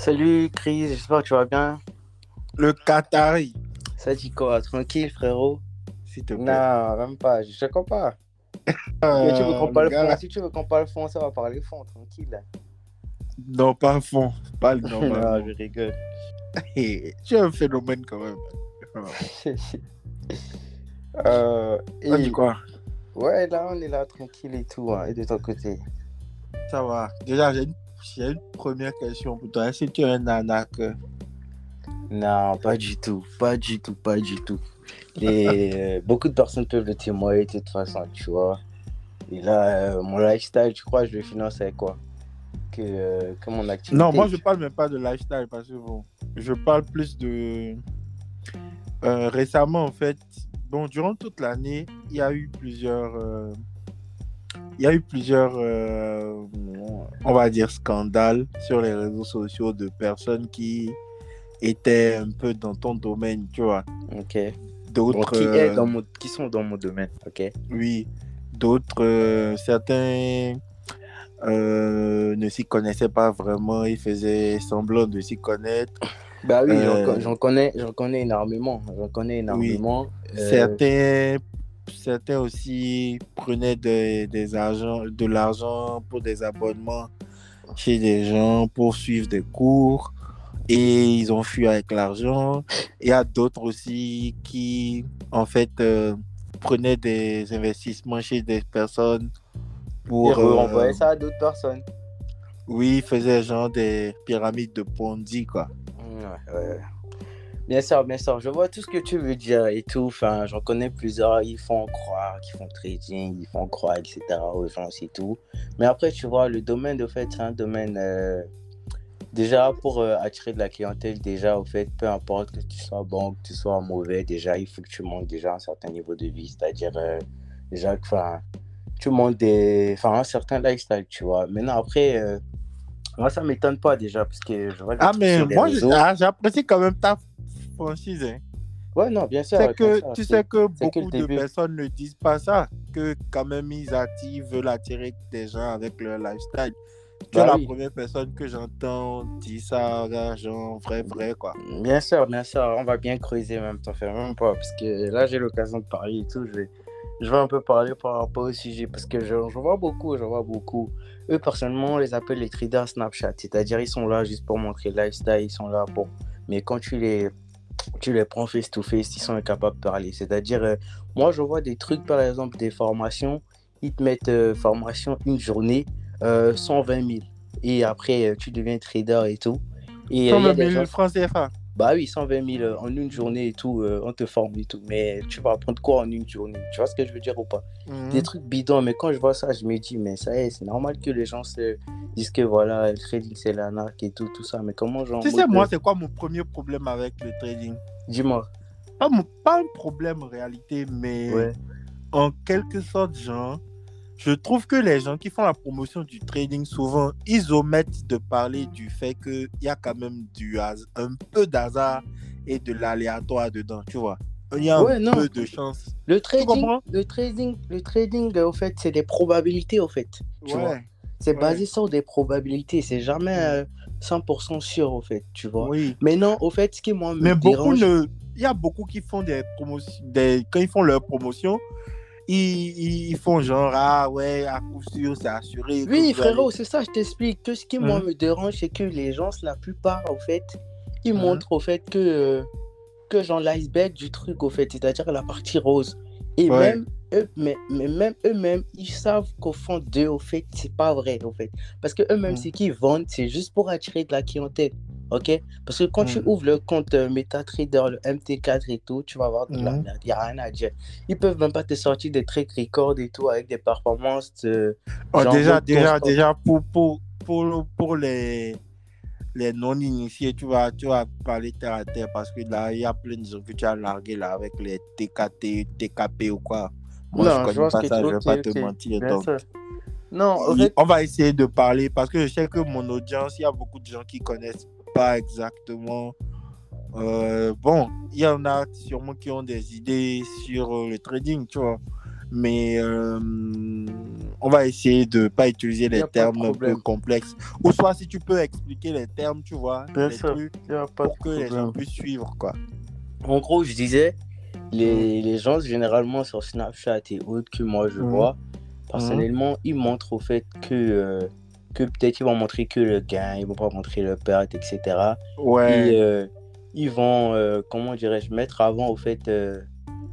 Salut Chris, j'espère que tu vas bien. Le Qatari, Ça dit quoi Tranquille frérot s'il te plaît. Non, même pas, je te comprends pas. Euh, tu veux qu'on parle fond Si tu veux qu'on parle fond, ça va parler fond, tranquille. Non, pas fond. Pas le non, normal. je rigole. tu es un phénomène quand même. euh, et- du quoi? Ouais, là on est là tranquille et tout. hein, Et de ton côté? Ça va. Déjà, j'ai une, j'ai une première question pour toi. Est-ce que tu es un arnaque Non, pas du tout, pas du tout, pas du tout. Les, euh, beaucoup de personnes peuvent le témoigner de toute façon, tu vois. Et là, euh, mon lifestyle, tu crois, je le finance avec quoi? Que, euh, que mon activité? Non, moi, je parle même pas de lifestyle parce que bon, je parle plus de. Euh, récemment, en fait, bon, durant toute l'année, il y a eu plusieurs. Il y a eu plusieurs, euh, on va dire, scandales sur les réseaux sociaux de personnes qui étaient un peu dans ton domaine, tu vois. Ok. D'autres. Qui, euh, est dans mon, qui sont dans mon domaine, ok Oui, d'autres, euh, certains euh, ne s'y connaissaient pas vraiment, ils faisaient semblant de s'y connaître. Bah oui, j'en co- j'en connais, j'en connais énormément. J'en connais énormément. Euh, Certains, certains aussi prenaient des, des argent, de l'argent pour des abonnements chez des gens pour suivre des cours et ils ont fui avec l'argent. Il y a d'autres aussi qui, en fait, euh, prenaient des investissements chez des personnes pour... euh, renvoyaient ça à d'autres personnes. oui, ils faisaient genre des pyramides de Ponzi, quoi. Ouais, ouais. Bien sûr, bien sûr. Je vois tout ce que tu veux dire et tout. Enfin, j'en connais plusieurs. Ils font croire qu'ils font trading, ils font croire, etc. aux gens, c'est tout. Mais après, tu vois, le domaine, de fait, c'est un domaine. euh, Déjà, pour euh, attirer de la clientèle, déjà, au fait, peu importe que tu sois bon, que tu sois mauvais, déjà, il faut que tu montes déjà un certain niveau de vie. C'est-à-dire, euh, déjà, que, enfin, tu montes des, enfin, un certain lifestyle, tu vois. Maintenant, après, moi, ça m'étonne pas déjà, parce que je vois des Ah, mais moi, ah, j'apprécie quand même ta franchise. Hein. Ouais, non, bien sûr. C'est que, tu sais que c'est que beaucoup de personnes ne disent pas ça, que quand même ils veulent attirer des gens avec leur lifestyle. Tu Bah es la première personne que j'entends dire ça, genre vrai, vrai, quoi. Bien sûr, bien sûr, on va bien creuser même, t'en fais même pas, parce que là j'ai l'occasion de parler et tout, je vais, je vais un peu parler par rapport au sujet, parce que je, je vois beaucoup, je vois beaucoup. Eux, personnellement, on les appelle les traders Snapchat, c'est-à-dire ils sont là juste pour montrer le lifestyle, ils sont là pour... Mais quand tu les, tu les prends face-to-face, ils sont incapables de parler. C'est-à-dire, euh, moi je vois des trucs, par exemple, des formations, ils te mettent euh, formation une journée, euh, 120 000, et après euh, tu deviens trader et tout. Et euh, il y a 120 des 000 gens- francs CFA. Bah oui, 120 000 euh, en une journée et tout, euh, on te forme et tout. Mais tu vas apprendre quoi en une journée? Tu vois ce que je veux dire ou pas? Mhm. Des trucs bidons, mais quand je vois ça, je me dis, mais ça y est, c'est normal que les gens se disent que voilà, le trading c'est l'arnaque et tout, tout ça. Mais comment j'en. Tu sais, moi, c'est quoi mon premier problème avec le trading? Dis-moi. pas, mon- pas un problème en réalité, mais Ouais. en quelque sorte, genre, je trouve que les gens qui font la promotion du trading, souvent, ils omettent de parler du fait qu'il y a quand même du un peu d'hasard et de l'aléatoire dedans, tu vois. Il y a Ouais, un non. peu de chance. Le trading, le trading, le trading, euh, au fait, c'est des probabilités, au fait. Tu vois C'est Ouais. basé sur des probabilités. C'est jamais euh, 100% sûr, au fait, tu vois. oui. Mais non, au fait, ce qui, moi, me Mais beaucoup dérange... ne. Il y a beaucoup qui font des promotions. Des... Quand ils font leur promotion, ils, font genre, ah ouais, à coup sûr, c'est assuré. Oui, frérot, c'est ça, je t'explique. Que ce qui, moi, Mhm. me dérange, c'est que les gens, la plupart, au fait, ils Mhm. montrent, au fait, que, euh, que genre, l'iceberg du truc, au fait, c'est-à-dire la partie rose. Et Ouais. même, eux, mais, mais même eux-mêmes, ils savent qu'au fond d'eux, au fait, c'est pas vrai, au fait. Parce que eux-mêmes, Mhm. ce qu'ils vendent, c'est juste pour attirer de la clientèle. Ok? Parce que quand tu Mhm. ouvres le compte euh, MetaTrader, le MT4 et tout, tu vas voir de la merde. Il n'y a rien à dire. Ils peuvent même pas te sortir des track records et tout avec des performances. euh, Oh, déjà, déjà, constant. déjà, pour, pour, pour, pour les, les non-initiés, tu vas, tu vas parler terre à terre parce que là, il y a plein de gens que tu as largués là avec les TKT, TKP ou quoi. Moi, Non, je je connais pas ça, tu- je vais ok, pas te mentir. Donc. Non, en il- fait, on va essayer de parler parce que je sais que mon audience, il y a beaucoup de gens qui connaissent pas exactement. Euh, bon, il y en a sûrement qui ont des idées sur euh, le trading, tu vois. Mais euh, on va essayer de pas utiliser les termes un peu complexes. Ou soit si tu peux expliquer les termes, tu vois, Bien les sûr. trucs, Y a pas pour de que les gens puissent suivre, quoi. En gros, je disais, les, les gens généralement sur Snapchat et autres que moi je Mhm. vois, personnellement, ils montrent au fait que, euh, que peut-être ils vont montrer que le gain, ils vont pas montrer le perte, etc. Ouais. Et euh, ils vont, euh, comment dirais-je, mettre avant au fait, euh,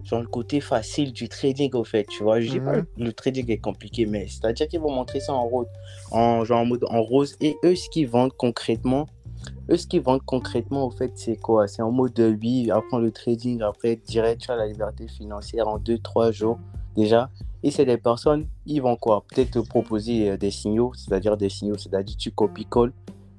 genre le côté facile du trading au fait, tu vois. Je dis pas Mhm. le trading est compliqué, mais c'est-à-dire qu'ils vont montrer ça en rose, en, genre en mode en rose. Et eux, ce qu'ils vendent concrètement, eux, ce qu'ils vendent concrètement, au fait, c'est quoi? C'est en mode de oui, apprends le trading, après direct, tu as la liberté financière en 2-3 jours déjà. Et c'est des personnes, ils vont quoi? Peut-être te proposer euh, des signaux, c'est-à-dire des signaux, c'est-à-dire tu copies-colles.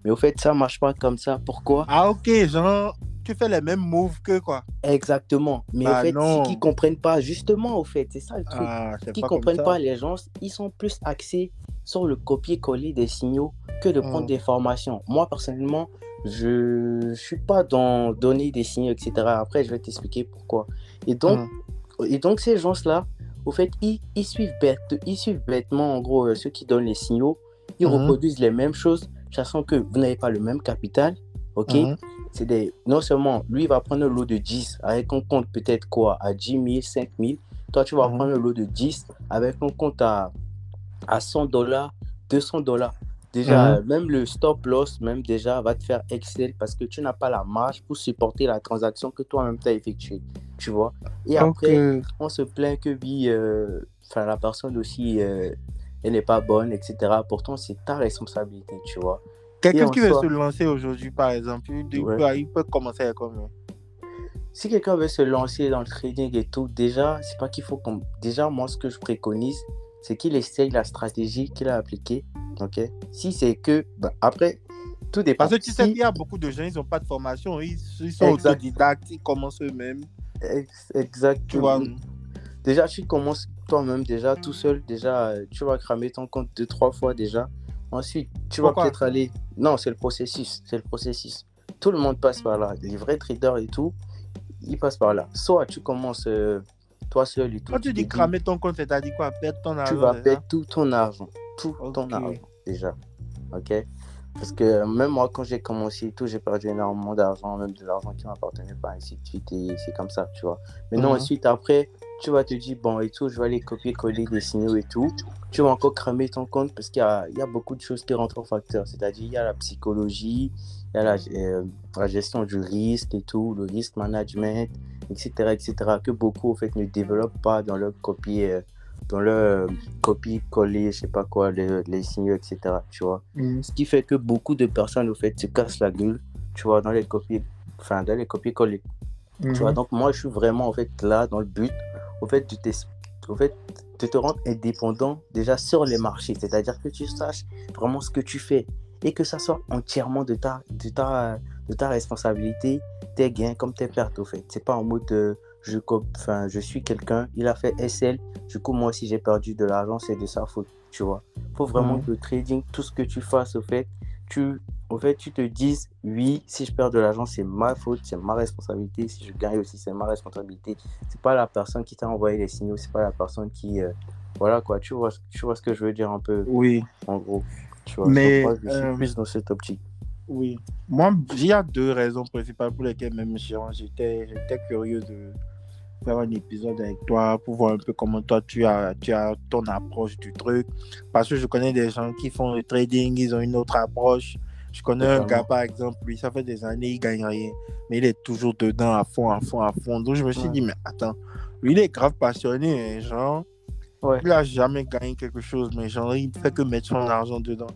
Mais au fait, ça marche pas comme ça. Pourquoi? Ah, ok, genre, tu fais les mêmes moves que quoi? Exactement. Mais Bah au fait, non. ce qu'ils comprennent pas, justement, au fait, c'est ça le truc. Ah, Ce c'est qu'ils pas comme comprennent pas, les gens, ils sont plus axés sur le copier-coller des signaux que de prendre Mm. des formations. Moi, personnellement, je ne suis pas dans donner des signaux, etc. Après, je vais t'expliquer pourquoi. Et donc, Mm. et donc ces gens-là, au fait, ils, ils suivent bête, ils suivent bêtement, en gros, euh, ceux qui donnent les signaux. Ils Mhm. reproduisent les mêmes choses, sachant que vous n'avez pas le même capital. OK? Mhm. c'est des. Non seulement lui il va prendre un lot de 10 avec un compte peut-être quoi à 10 000, 5 000. Toi, tu vas Mhm. prendre un lot de 10 avec un compte à, à 100 dollars, 200 dollars. Déjà, Mhm. même le stop loss, même déjà, va te faire Excel parce que tu n'as pas la marge pour supporter la transaction que toi-même tu as effectuée. Tu vois Et après, on se plaint que oui, euh, la personne aussi, euh, elle n'est pas bonne, etc. Pourtant, c'est ta responsabilité, tu vois. Quelqu'un qui veut se lancer aujourd'hui, par exemple, il, il Ouais. peut, il peut commencer à combien? Si quelqu'un veut se lancer dans le trading et tout, déjà, c'est pas qu'il faut qu'on. Déjà, moi, ce que je préconise, c'est qu'il essaye la stratégie qu'il a appliquée. Ok? Si c'est que. bah, après, tout dépend. Parce que tu sais qu'il y a beaucoup de gens, ils n'ont pas de formation, ils, ils sont Exact. autodidactes, ils commencent eux-mêmes, Ex- Exact. tu vois? Déjà, tu commences toi-même, déjà, tout seul. Déjà, tu vas cramer ton compte deux, trois fois déjà. Ensuite, tu vas peut-être aller. Non, c'est le processus. C'est le processus. Tout le monde passe par là. Les vrais traders et tout, ils passent par là. Soit tu commences euh, toi seul et tout. Quand tu dis cramer ton compte, c'est-à-dire quoi? Perdre ton tu argent vas c'est ça perdre tout ton argent. Tout ton argent, déjà. OK? Parce que même moi, quand j'ai commencé et tout, j'ai perdu énormément d'argent, même de l'argent qui m'appartenait pas, ainsi de suite. Et c'est comme ça, tu vois. Mais non, Mhm. ensuite, après, tu vas te dire, bon, et tout, je vais aller copier-coller des signaux et tout. Tu vas encore cramer ton compte parce qu'il y a, il y a beaucoup de choses qui rentrent en facteur. C'est-à-dire, il y a la psychologie, il y a la, euh, la gestion du risque et tout, le risk management, etc., etc., que beaucoup, en fait, ne développent pas dans leur copier. euh, dans leur copier-coller, je sais pas quoi, les, les signaux, etc. Tu vois. Mhm. Ce qui fait que beaucoup de personnes, au fait, se cassent la gueule, tu vois, dans les copier, enfin, dans les copier-coller. Tu vois, Mhm. donc moi, je suis vraiment, en fait, là, dans le but, au fait, de, au fait, de te rendre indépendant déjà sur les marchés. C'est-à-dire que tu saches vraiment ce que tu fais et que ça soit entièrement de ta, de ta, de ta responsabilité, tes gains comme tes pertes, au fait. C'est pas en mode, euh, je, enfin, je suis quelqu'un, il a fait SL, du coup, moi, si j'ai perdu de l'argent, c'est de sa faute, tu vois. faut vraiment que le trading, tout ce que tu fasses, au fait, tu, au fait, tu te dises, oui, si je perds de l'argent, c'est ma faute, c'est ma responsabilité. Si je gagne aussi, c'est ma responsabilité. C'est pas la personne qui t'a envoyé les signaux, c'est pas la personne qui. euh, voilà quoi, tu vois, tu vois ce que je veux dire un peu, Oui, en gros. Tu vois, Mais, je suis euh, plus dans cette optique. Oui. Moi, il y a deux raisons principales pour lesquelles même j'étais j'étais curieux de faire un épisode avec toi pour voir un peu comment toi tu as, tu as ton approche du truc. Parce que je connais des gens qui font le trading, ils ont une autre approche. Je connais un gars, par exemple, lui, ça fait des années, il gagne rien. Mais il est toujours dedans à fond, à fond, à fond. Donc je me suis Ouais. dit, mais attends, lui, il est grave passionné, hein, genre. Ouais. Il a jamais gagné quelque chose, mais genre, il fait que mettre son argent dedans.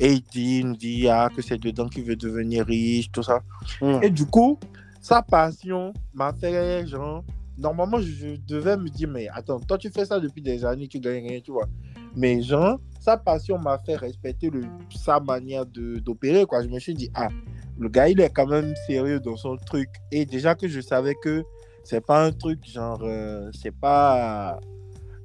Et il dit, il nous dit ah, que c'est dedans qu'il veut devenir riche, tout ça. Hum, Et du coup, sa passion m'a fait, genre, normalement, je, devais me dire, mais attends, toi, tu fais ça depuis des années, tu gagnes rien, tu vois. Mais genre, sa passion m'a fait respecter le, sa manière d'opérer, quoi. Je me suis dit, ah, le gars, il est quand même sérieux dans son truc. Et déjà que je savais que c'est pas un truc, genre, euh, c'est pas.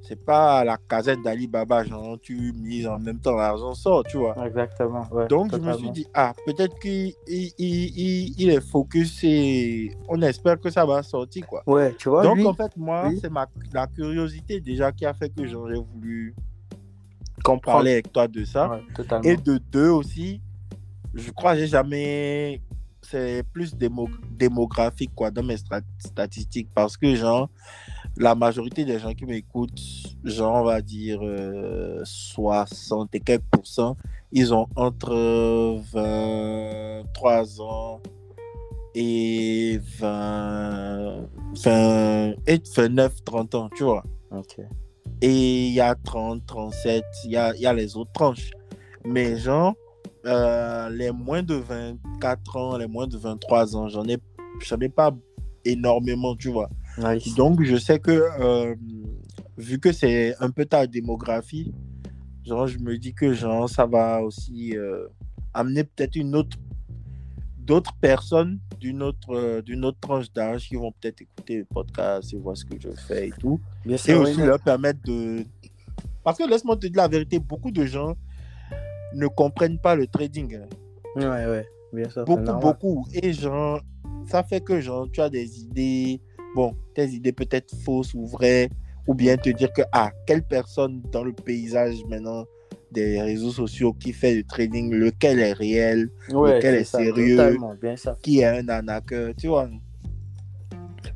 C'est pas la casette d'Ali Baba, genre tu mises en même temps l'argent sort, tu vois. Exactement. ouais, Donc je me suis dit, ah, peut-être qu'il il, il, il- est focus et on espère que ça va sortir, quoi. Ouais, tu vois, Donc lui, en fait, moi, oui. c'est ma, la curiosité déjà qui a fait que genre, j'ai voulu comprendre. parler avec toi de ça. Ouais, totalement. Et de deux aussi, je crois que j'ai jamais. C'est plus démo- démographique quoi, dans mes strat- statistiques parce que, genre, la majorité des gens qui m'écoutent, genre, on va dire euh, 60 et quelques pourcents, ils ont entre 23 ans et 20, 20 et 29, 30 ans, tu vois. Ok. Et il y a 30, 37, il y a, il y a les autres tranches. Mais genre, euh, les moins de 24 ans, les moins de 23 ans, j'en ai, j'en ai pas énormément, tu vois. Nice. Donc, je sais que, euh, vu que c'est un peu ta démographie, genre, je me dis que genre, ça va aussi euh, amener peut-être une autre, d'autres personnes d'une autre, euh, d'une autre tranche d'âge qui vont peut-être écouter le podcast et voir ce que je fais et tout. Bien Et sûr, aussi oui, leur permettre de. Parce que laisse-moi te dire la vérité, beaucoup de gens ne comprennent pas le trading. hein. Ouais, ouais. Bien sûr. Beaucoup, beaucoup. Et genre, ça fait que genre, tu as des idées, bon, tes idées peut-être fausses ou vraies, ou bien te dire que, ah, quelle personne dans le paysage maintenant des réseaux sociaux qui fait du trading, lequel est réel, Ouais, lequel est ça, sérieux. Bien ça. qui est un arnaqueur, tu vois.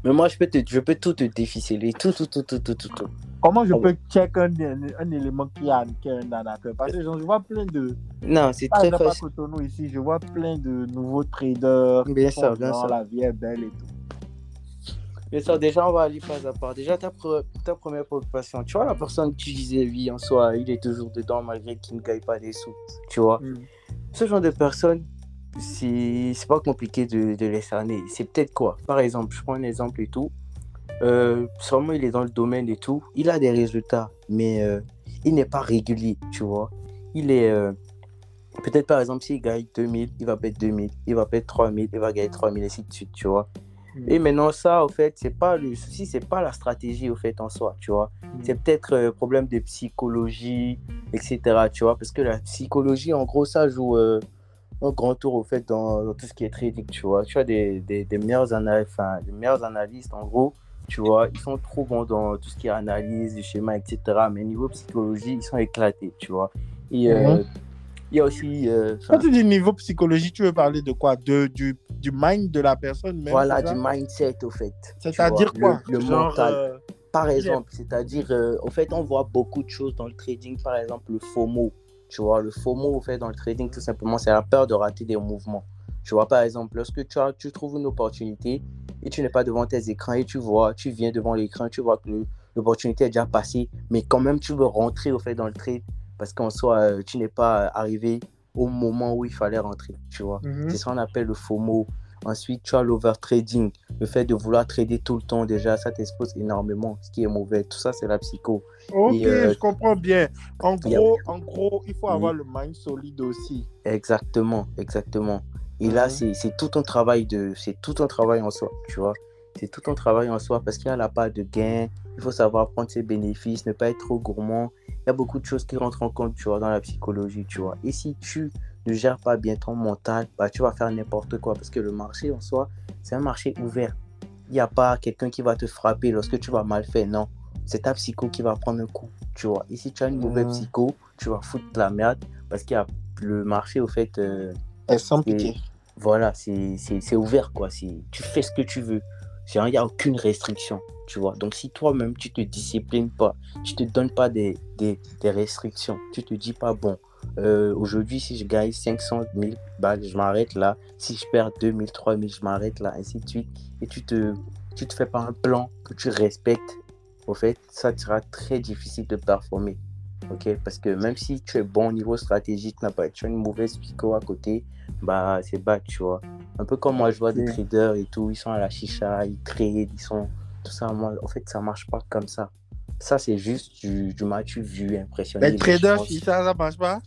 Mais moi, je peux, te, je peux tout te déficeler. Tout, tout, tout, tout, tout, tout. tout. Comment je Ah peux check un, un, un élément qui est un, qui est un arnaqueur? Parce que je vois plein de, Non, c'est Par très facile. Ici, je vois plein de nouveaux traders. qui Bien font sûr, bien sûr. La vie est belle et tout. Bien sûr, déjà, on va aller pas à part. Déjà, ta, pre- ta première préoccupation. Tu vois, la personne que tu disais, vie en soi, il est toujours dedans malgré qu'il ne gagne pas des sous. Tu vois, ce genre de personne, c'est pas compliqué de, de les cerner. C'est peut-être quoi? Par exemple, je prends un exemple et tout. Euh, sûrement, il est dans le domaine et tout. Il a des résultats, mais euh, il n'est pas régulier, tu vois. Il est. euh, Peut-être par exemple, s'il gagne 2000, il va perdre 2000, il va perdre 3000, il va gagner 3000, et ainsi de suite, tu vois. Et maintenant, ça, au fait, c'est pas le souci, c'est pas la stratégie, au fait, en soi, tu vois. C'est peut-être un problème de psychologie, etc., tu vois. Parce que la psychologie, en gros, ça joue euh, un grand tour, au fait, dans, dans tout ce qui est trading, tu vois. Tu as des, des, des meilleurs ana- enfin, des meilleurs analystes, en gros, tu vois. Ils sont trop bons dans tout ce qui est analyse du schéma, etc. Mais niveau psychologie, ils sont éclatés, tu vois. Et euh, Mhm. Il y a aussi... euh, Quand tu dis niveau psychologie, tu veux parler de quoi? De, du, du mind de la personne même voilà, du mindset, au fait. C'est-à-dire quoi Le, le Genre, mental. euh, Par exemple, c'est-à-dire, euh, au fait, on voit beaucoup de choses dans le trading. Par exemple, le FOMO. Tu vois, le FOMO, au fait, dans le trading, tout simplement, c'est la peur de rater des mouvements. Tu vois, par exemple, lorsque tu, as, tu trouves une opportunité et tu n'es pas devant tes écrans et tu vois, tu viens devant l'écran, tu vois que l'opportunité est déjà passée, mais quand même, tu veux rentrer, au fait, dans le trade parce qu'en soi, euh, tu n'es pas arrivé au moment où il fallait rentrer, tu vois. Mhm. C'est ça qu'on appelle le FOMO. Ensuite, tu as l'overtrading, le fait de vouloir trader tout le temps déjà, ça t'expose énormément, ce qui est mauvais. Tout ça, c'est la psycho. Ok, Et, euh, je comprends bien. En a- gros, en gros, il faut Oui. avoir le mind solide aussi. Exactement, exactement. Et là, Mhm. c'est c'est tout un travail de, c'est tout un travail en soi, tu vois. C'est tout un travail en soi parce qu'il y a la part de gain. Il faut savoir prendre ses bénéfices, ne pas être trop gourmand. Y a beaucoup de choses qui rentrent en compte, tu vois, dans la psychologie, tu vois. Et si tu ne gères pas bien ton mental, bah, tu vas faire n'importe quoi parce que le marché en soi, c'est un marché ouvert. Il n'y a pas quelqu'un qui va te frapper lorsque tu vas mal faire, non. C'est ta psycho qui va prendre un coup, tu vois. Et si tu as une mauvaise psycho, tu vas foutre la merde parce qu'il y a le marché, au fait, euh, Elle voilà, c'est c'est- c'est ouvert, quoi. Tu fais ce que tu veux. Il n'y a aucune restriction, tu vois. Donc, si toi-même, tu te disciplines pas, tu te donnes pas des, des, restrictions, tu te dis pas, bon, euh, aujourd'hui, si je gagne 500 000 balles, je m'arrête là. Si je perds 2000, 3000, je m'arrête là, ainsi de suite. Et tu te, tu te fais pas un plan que tu respectes, au fait, ça sera très difficile de performer. Ok, parce que même si tu es bon au niveau stratégique, tu n'as pas tu as une mauvaise psycho à côté, bah c'est bad, tu vois. Un peu comme moi, je vois des traders et tout, ils sont à la chicha, ils trade, ils sont tout ça. Moi, en fait, ça marche pas comme ça. Ça, c'est juste du, du match vu, impressionné. Les traders, si ça, marche pas?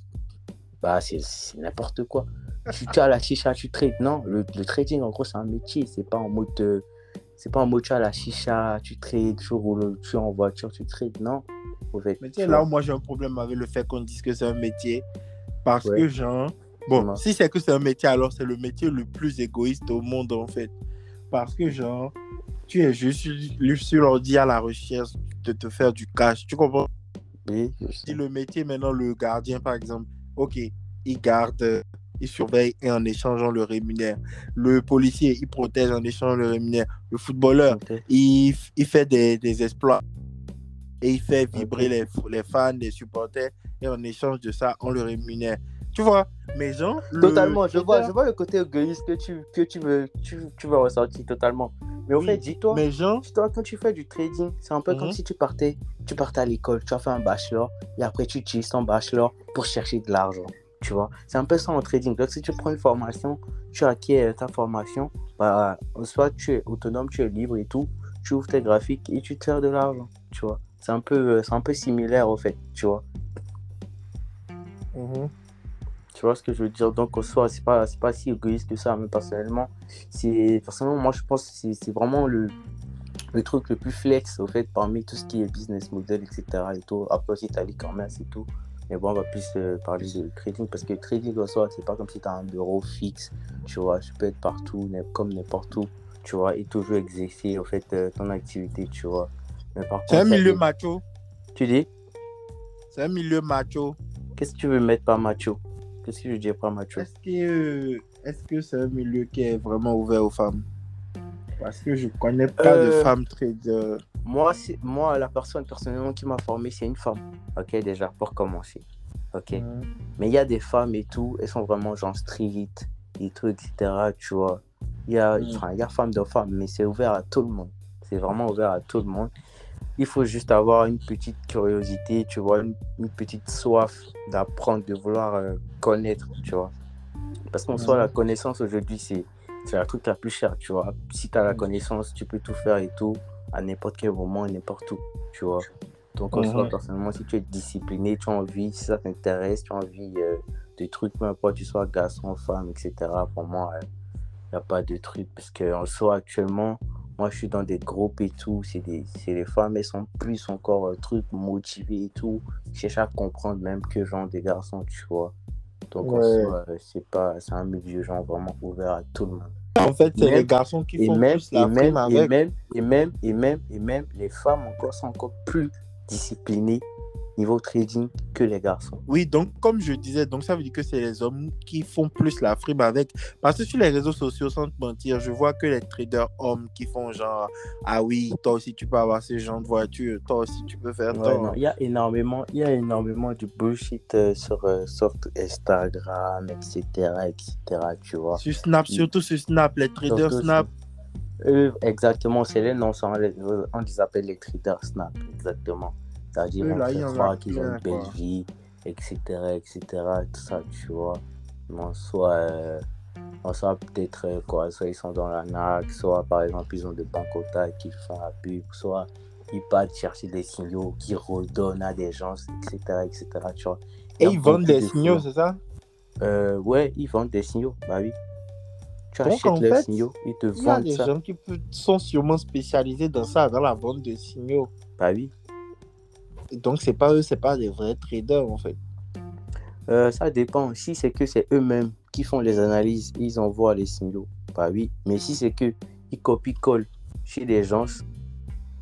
bah, c'est n'importe quoi. Tu tu as la chicha, tu trades. Non, le, le trading, en gros, c'est un métier. C'est pas en mode. euh, c'est pas en mode tu as la chicha, tu trades, tu roules, tu es en voiture, tu trades. Non. En fait, Mais tu sais, là où moi j'ai un problème avec le fait qu'on dise que c'est un métier. Parce Ouais. que, genre, bon, si c'est que c'est un métier, alors c'est le métier le plus égoïste au monde, en fait. Parce que, genre, tu es juste sur sur l'ordi à la recherche de te faire du cash. Tu comprends? Oui, si le métier maintenant, le gardien par exemple, ok, il garde, il surveille et en échange on le rémunère. Le policier, il protège en échange on le rémunère. Le footballeur, il, il fait des, des, exploits et il fait vibrer les, les fans, les supporters et en échange de ça on le rémunère. Tu vois, mais genre. Totalement, je, vois, je vois le côté égoïste que tu, que tu, veux, tu, tu veux ressentir totalement. Mais au fait, dis-toi, mais genre... toi, quand tu fais du trading, c'est un peu comme mhm. si tu partais, tu partais à l'école, tu as fait un bachelor, et après tu utilises ton bachelor pour chercher de l'argent. Tu vois, c'est un peu ça en trading. Donc, si tu prends une formation, tu acquiers ta formation, bah, soit tu es autonome, tu es libre et tout, tu ouvres tes graphiques et tu te de l'argent. Tu vois, c'est un, peu, un peu similaire au fait, tu vois. Mhm. Tu vois ce que je veux dire? Donc, au soir, c'est pas, pas si égoïste que ça, mais personnellement, c'est, personnellement moi, je pense que c'est vraiment le, le truc le plus flex, au fait, parmi tout ce qui est business model, etc. Et tout. Après aussi, tu as l'e-commerce et tout. Mais bon, on va plus euh, parler de trading parce que trading au soi, c'est pas comme si tu as un bureau fixe. Tu vois, tu peux être partout, comme n'importe où. Tu vois, et toujours exercer, au fait, euh, ton activité, tu vois. C'est un milieu macho. Tu dis? C'est un milieu macho. Qu'est-ce que tu veux mettre par macho? Qu'est-ce que je dis pas macho Est-ce que c'est un milieu qui est vraiment ouvert aux femmes? Parce que je connais pas de euh, femmes traders. Moi, moi, la personne personnellement qui m'a formé, c'est une femme. Ok, déjà, pour commencer. Ok. Mais il y a des femmes et tout, elles sont vraiment genre street et tout, etc. Tu vois. Il y a, il y a femmes de femmes, mais c'est ouvert à tout le monde. C'est vraiment ouvert à tout le monde il faut juste avoir une petite curiosité, tu vois, une, petite soif d'apprendre, de vouloir euh, connaître, tu vois. Parce qu'en soi, la connaissance aujourd'hui, c'est la truc la plus chère, tu vois. Si tu as la connaissance, tu peux tout faire et tout, à n'importe quel moment, n'importe où, tu vois. Donc, en soi, personnellement, si tu es discipliné, tu as envie, si ça t'intéresse, tu as envie euh, de trucs, peu importe, tu sois garçon, femme, etc. Pour moi, il n'y a pas de truc. Parce qu'en soi, actuellement, moi, je suis dans des groupes et tout. C'est des, les femmes, elles sont plus encore euh, trucs motivées et tout. Cherchent à comprendre même que genre des garçons, tu vois. Donc, euh, c'est pas, c'est un milieu genre vraiment ouvert à tout le monde. En fait, c'est les garçons qui font même, plus la et même, avec. Et même, et même, et même, et même, les femmes encore sont encore plus disciplinées niveau trading que les garçons. Oui, donc comme je disais, donc ça veut dire que c'est les hommes qui font plus la frime avec. Parce que sur les réseaux sociaux, sans te mentir, je vois que les traders hommes qui font genre ah oui, toi aussi tu peux avoir ce genre de voiture, toi aussi tu peux faire Il y a énormément, il y a énormément de bullshit euh, sur, euh, sur Instagram, etc., etc. Tu vois. Sur Snap, surtout sur Snap, les traders Snap. exactement, c'est les noms, on les appelle les traders Snap, exactement. C'est-à-dire, on qu'ils ont une belle vie, etc., etc., tout ça, tu vois. Mais en soit, euh, soit peut-être, euh, quoi, soit ils sont dans la NAC, soit par exemple, ils ont des bancotas qui font la pub, soit ils partent chercher des signaux qui redonnent à des gens, etc., etc., tu vois. Et ils vendent des signaux, c'est ça? Euh, Ouais, ils vendent des signaux, bah oui. Tu achètes les signaux, ils te vendent ça. Il y a des gens qui sont sûrement spécialisés dans ça, dans la vente de signaux. Bah oui. Donc, c'est pas eux, c'est pas des vrais traders, en fait. Euh, ça dépend. Si c'est que c'est eux-mêmes qui font les analyses, ils envoient les signaux, bah oui. Mais si c'est que ils copient-collent chez des gens,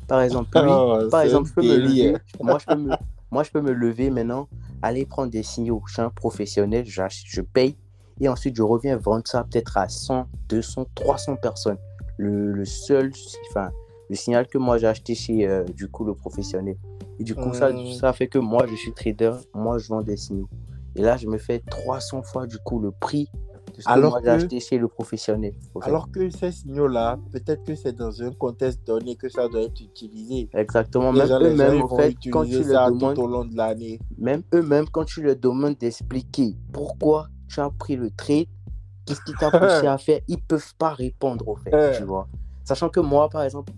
par exemple, ah, par exemple, je peux me lever, moi, je peux me, moi, je peux me lever maintenant, aller prendre des signaux chez un professionnel, je paye, et ensuite je reviens vendre ça peut-être à 100, 200, 300 personnes. Le, le seul, enfin, le signal que moi j'ai acheté chez euh, du coup le professionnel. Et du coup, ça, ça fait que moi je suis trader, moi je vends des signaux. Et là, je me fais 300 fois du coup le prix de ce que moi j'ai acheté chez le professionnel. Alors que ces signaux-là, peut-être que c'est dans un contexte donné que ça doit être utilisé. Exactement. Même eux-mêmes, en fait, quand tu le demandes, au long de l'année. Même eux-mêmes, quand tu leur demandes d'expliquer pourquoi tu as pris le trade, qu'est-ce qui t'a poussé à faire, ils peuvent pas répondre au fait, tu vois. Sachant que moi, par exemple,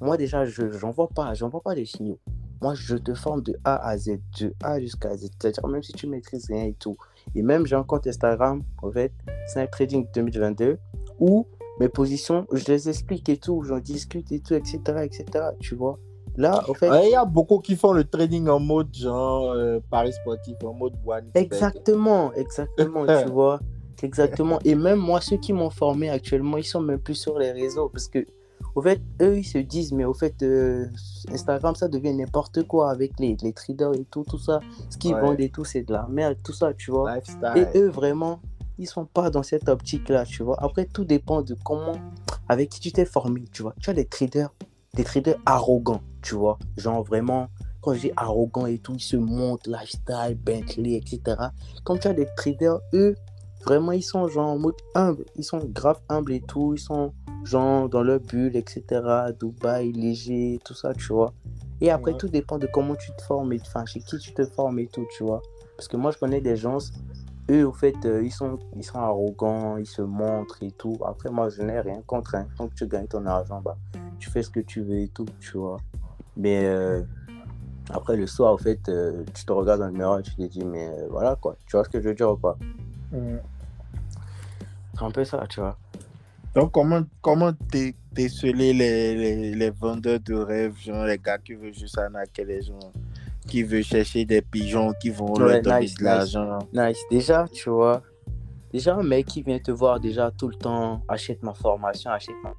moi déjà, je n'envoie pas, j'envoie pas des signaux. Moi, je te forme de A à Z, de A jusqu'à Z. C'est-à-dire, même si tu maîtrises rien et tout. Et même, j'ai un compte Instagram, en fait, Snap Trading 2022, où mes positions, je les explique et tout, j'en discute et tout, etc., etc., tu vois. Là, en fait. Il y a beaucoup qui font le trading en mode genre euh, Paris sportif, en mode one. Exactement, exactement, tu vois. Exactement. Et même moi, ceux qui m'ont formé actuellement, ils sont même plus sur les réseaux parce que au fait, eux, ils se disent, mais au fait, euh, Instagram, ça devient n'importe quoi avec les, les traders et tout, tout ça. Ce qu'ils Ouais. vendent et tout, c'est de la merde, tout ça, tu vois. Lifestyle. Et eux, vraiment, ils sont pas dans cette optique-là, tu vois. Après, tout dépend de comment, avec qui tu t'es formé, tu vois. Tu as des traders, des traders arrogants, tu vois. Genre vraiment, quand je dis arrogant et tout, ils se montent, lifestyle, Bentley, etc. Comme tu as des traders, eux, vraiment, ils sont genre en mode humble. Ils sont grave humbles et tout. Ils sont genre dans leur bulle, etc. Dubaï, léger, tout ça, tu vois. Et après, Ouais. tout dépend de comment tu te formes et enfin, chez qui tu te formes et tout, tu vois. Parce que moi, je connais des gens, eux, au fait, euh, ils, sont, ils sont arrogants, ils se montrent et tout. Après, moi, je n'ai rien contre. Hein. Tant que tu gagnes ton argent, bah, tu fais ce que tu veux et tout, tu vois. Mais euh, après, le soir, au fait, euh, tu te regardes dans le miroir et tu te dis, mais voilà, quoi. Tu vois ce que je veux dire ou pas? C'est un peu ça, tu vois. Donc, comment, comment dé- déceler les, les, les vendeurs de rêves, genre les gars qui veulent juste arnaquer les gens, qui veulent chercher des pigeons qui vont Ouais, leur donner nice, de l'argent Nice. Déjà, tu vois, déjà, un mec qui vient te voir déjà tout le temps, achète ma formation, achète ma.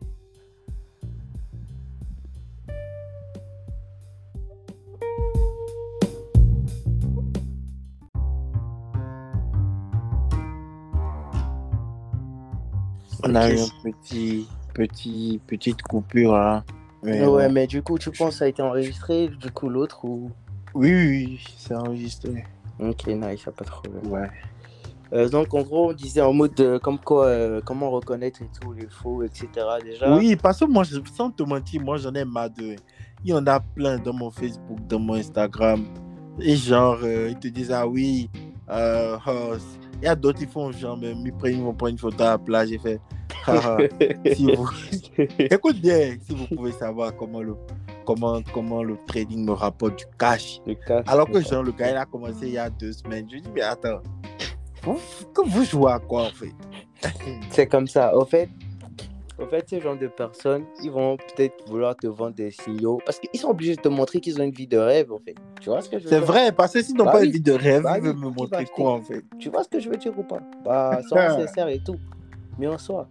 On a eu un petit, petit, petite coupure là. Mais ouais, bon. mais du coup, tu penses que ça a été enregistré, du coup, l'autre ou? Oui, oui, oui, c'est enregistré. Ok, nice, y'a pas de problème. Ouais. Euh, donc, en gros, on disait en mode euh, comme quoi, euh, comment reconnaître et tout, les faux, etc. Déjà. Oui, parce que moi, je- sans te mentir, moi j'en ai marre de. Il y en a plein dans mon Facebook, dans mon Instagram. Et genre, euh, ils te disent, ah oui, euh, oh, il y a d'autres qui font genre, même, ils, prennent, ils vont prendre une photo à la plage et fait. Ah, si vous... Écoute bien, si vous pouvez savoir comment le, comment, comment le trading me rapporte du cash. Alors que genre, le gars, il a commencé il y a deux semaines. Je dis, mais attends, vous, que vous jouez à quoi en fait? C'est comme ça. Au fait, au fait, ce genre de personnes, ils vont peut-être vouloir te vendre des signaux parce qu'ils sont obligés de te montrer qu'ils ont une vie de rêve, en fait. Tu vois ce que je veux C'est dire? vrai, parce que s'ils n'ont Bah pas oui. une vie de rêve, Bah ils veulent me montrer quoi en fait? Tu vois ce que je veux dire ou pas? Bah, sans sincère et tout. Mais en soi,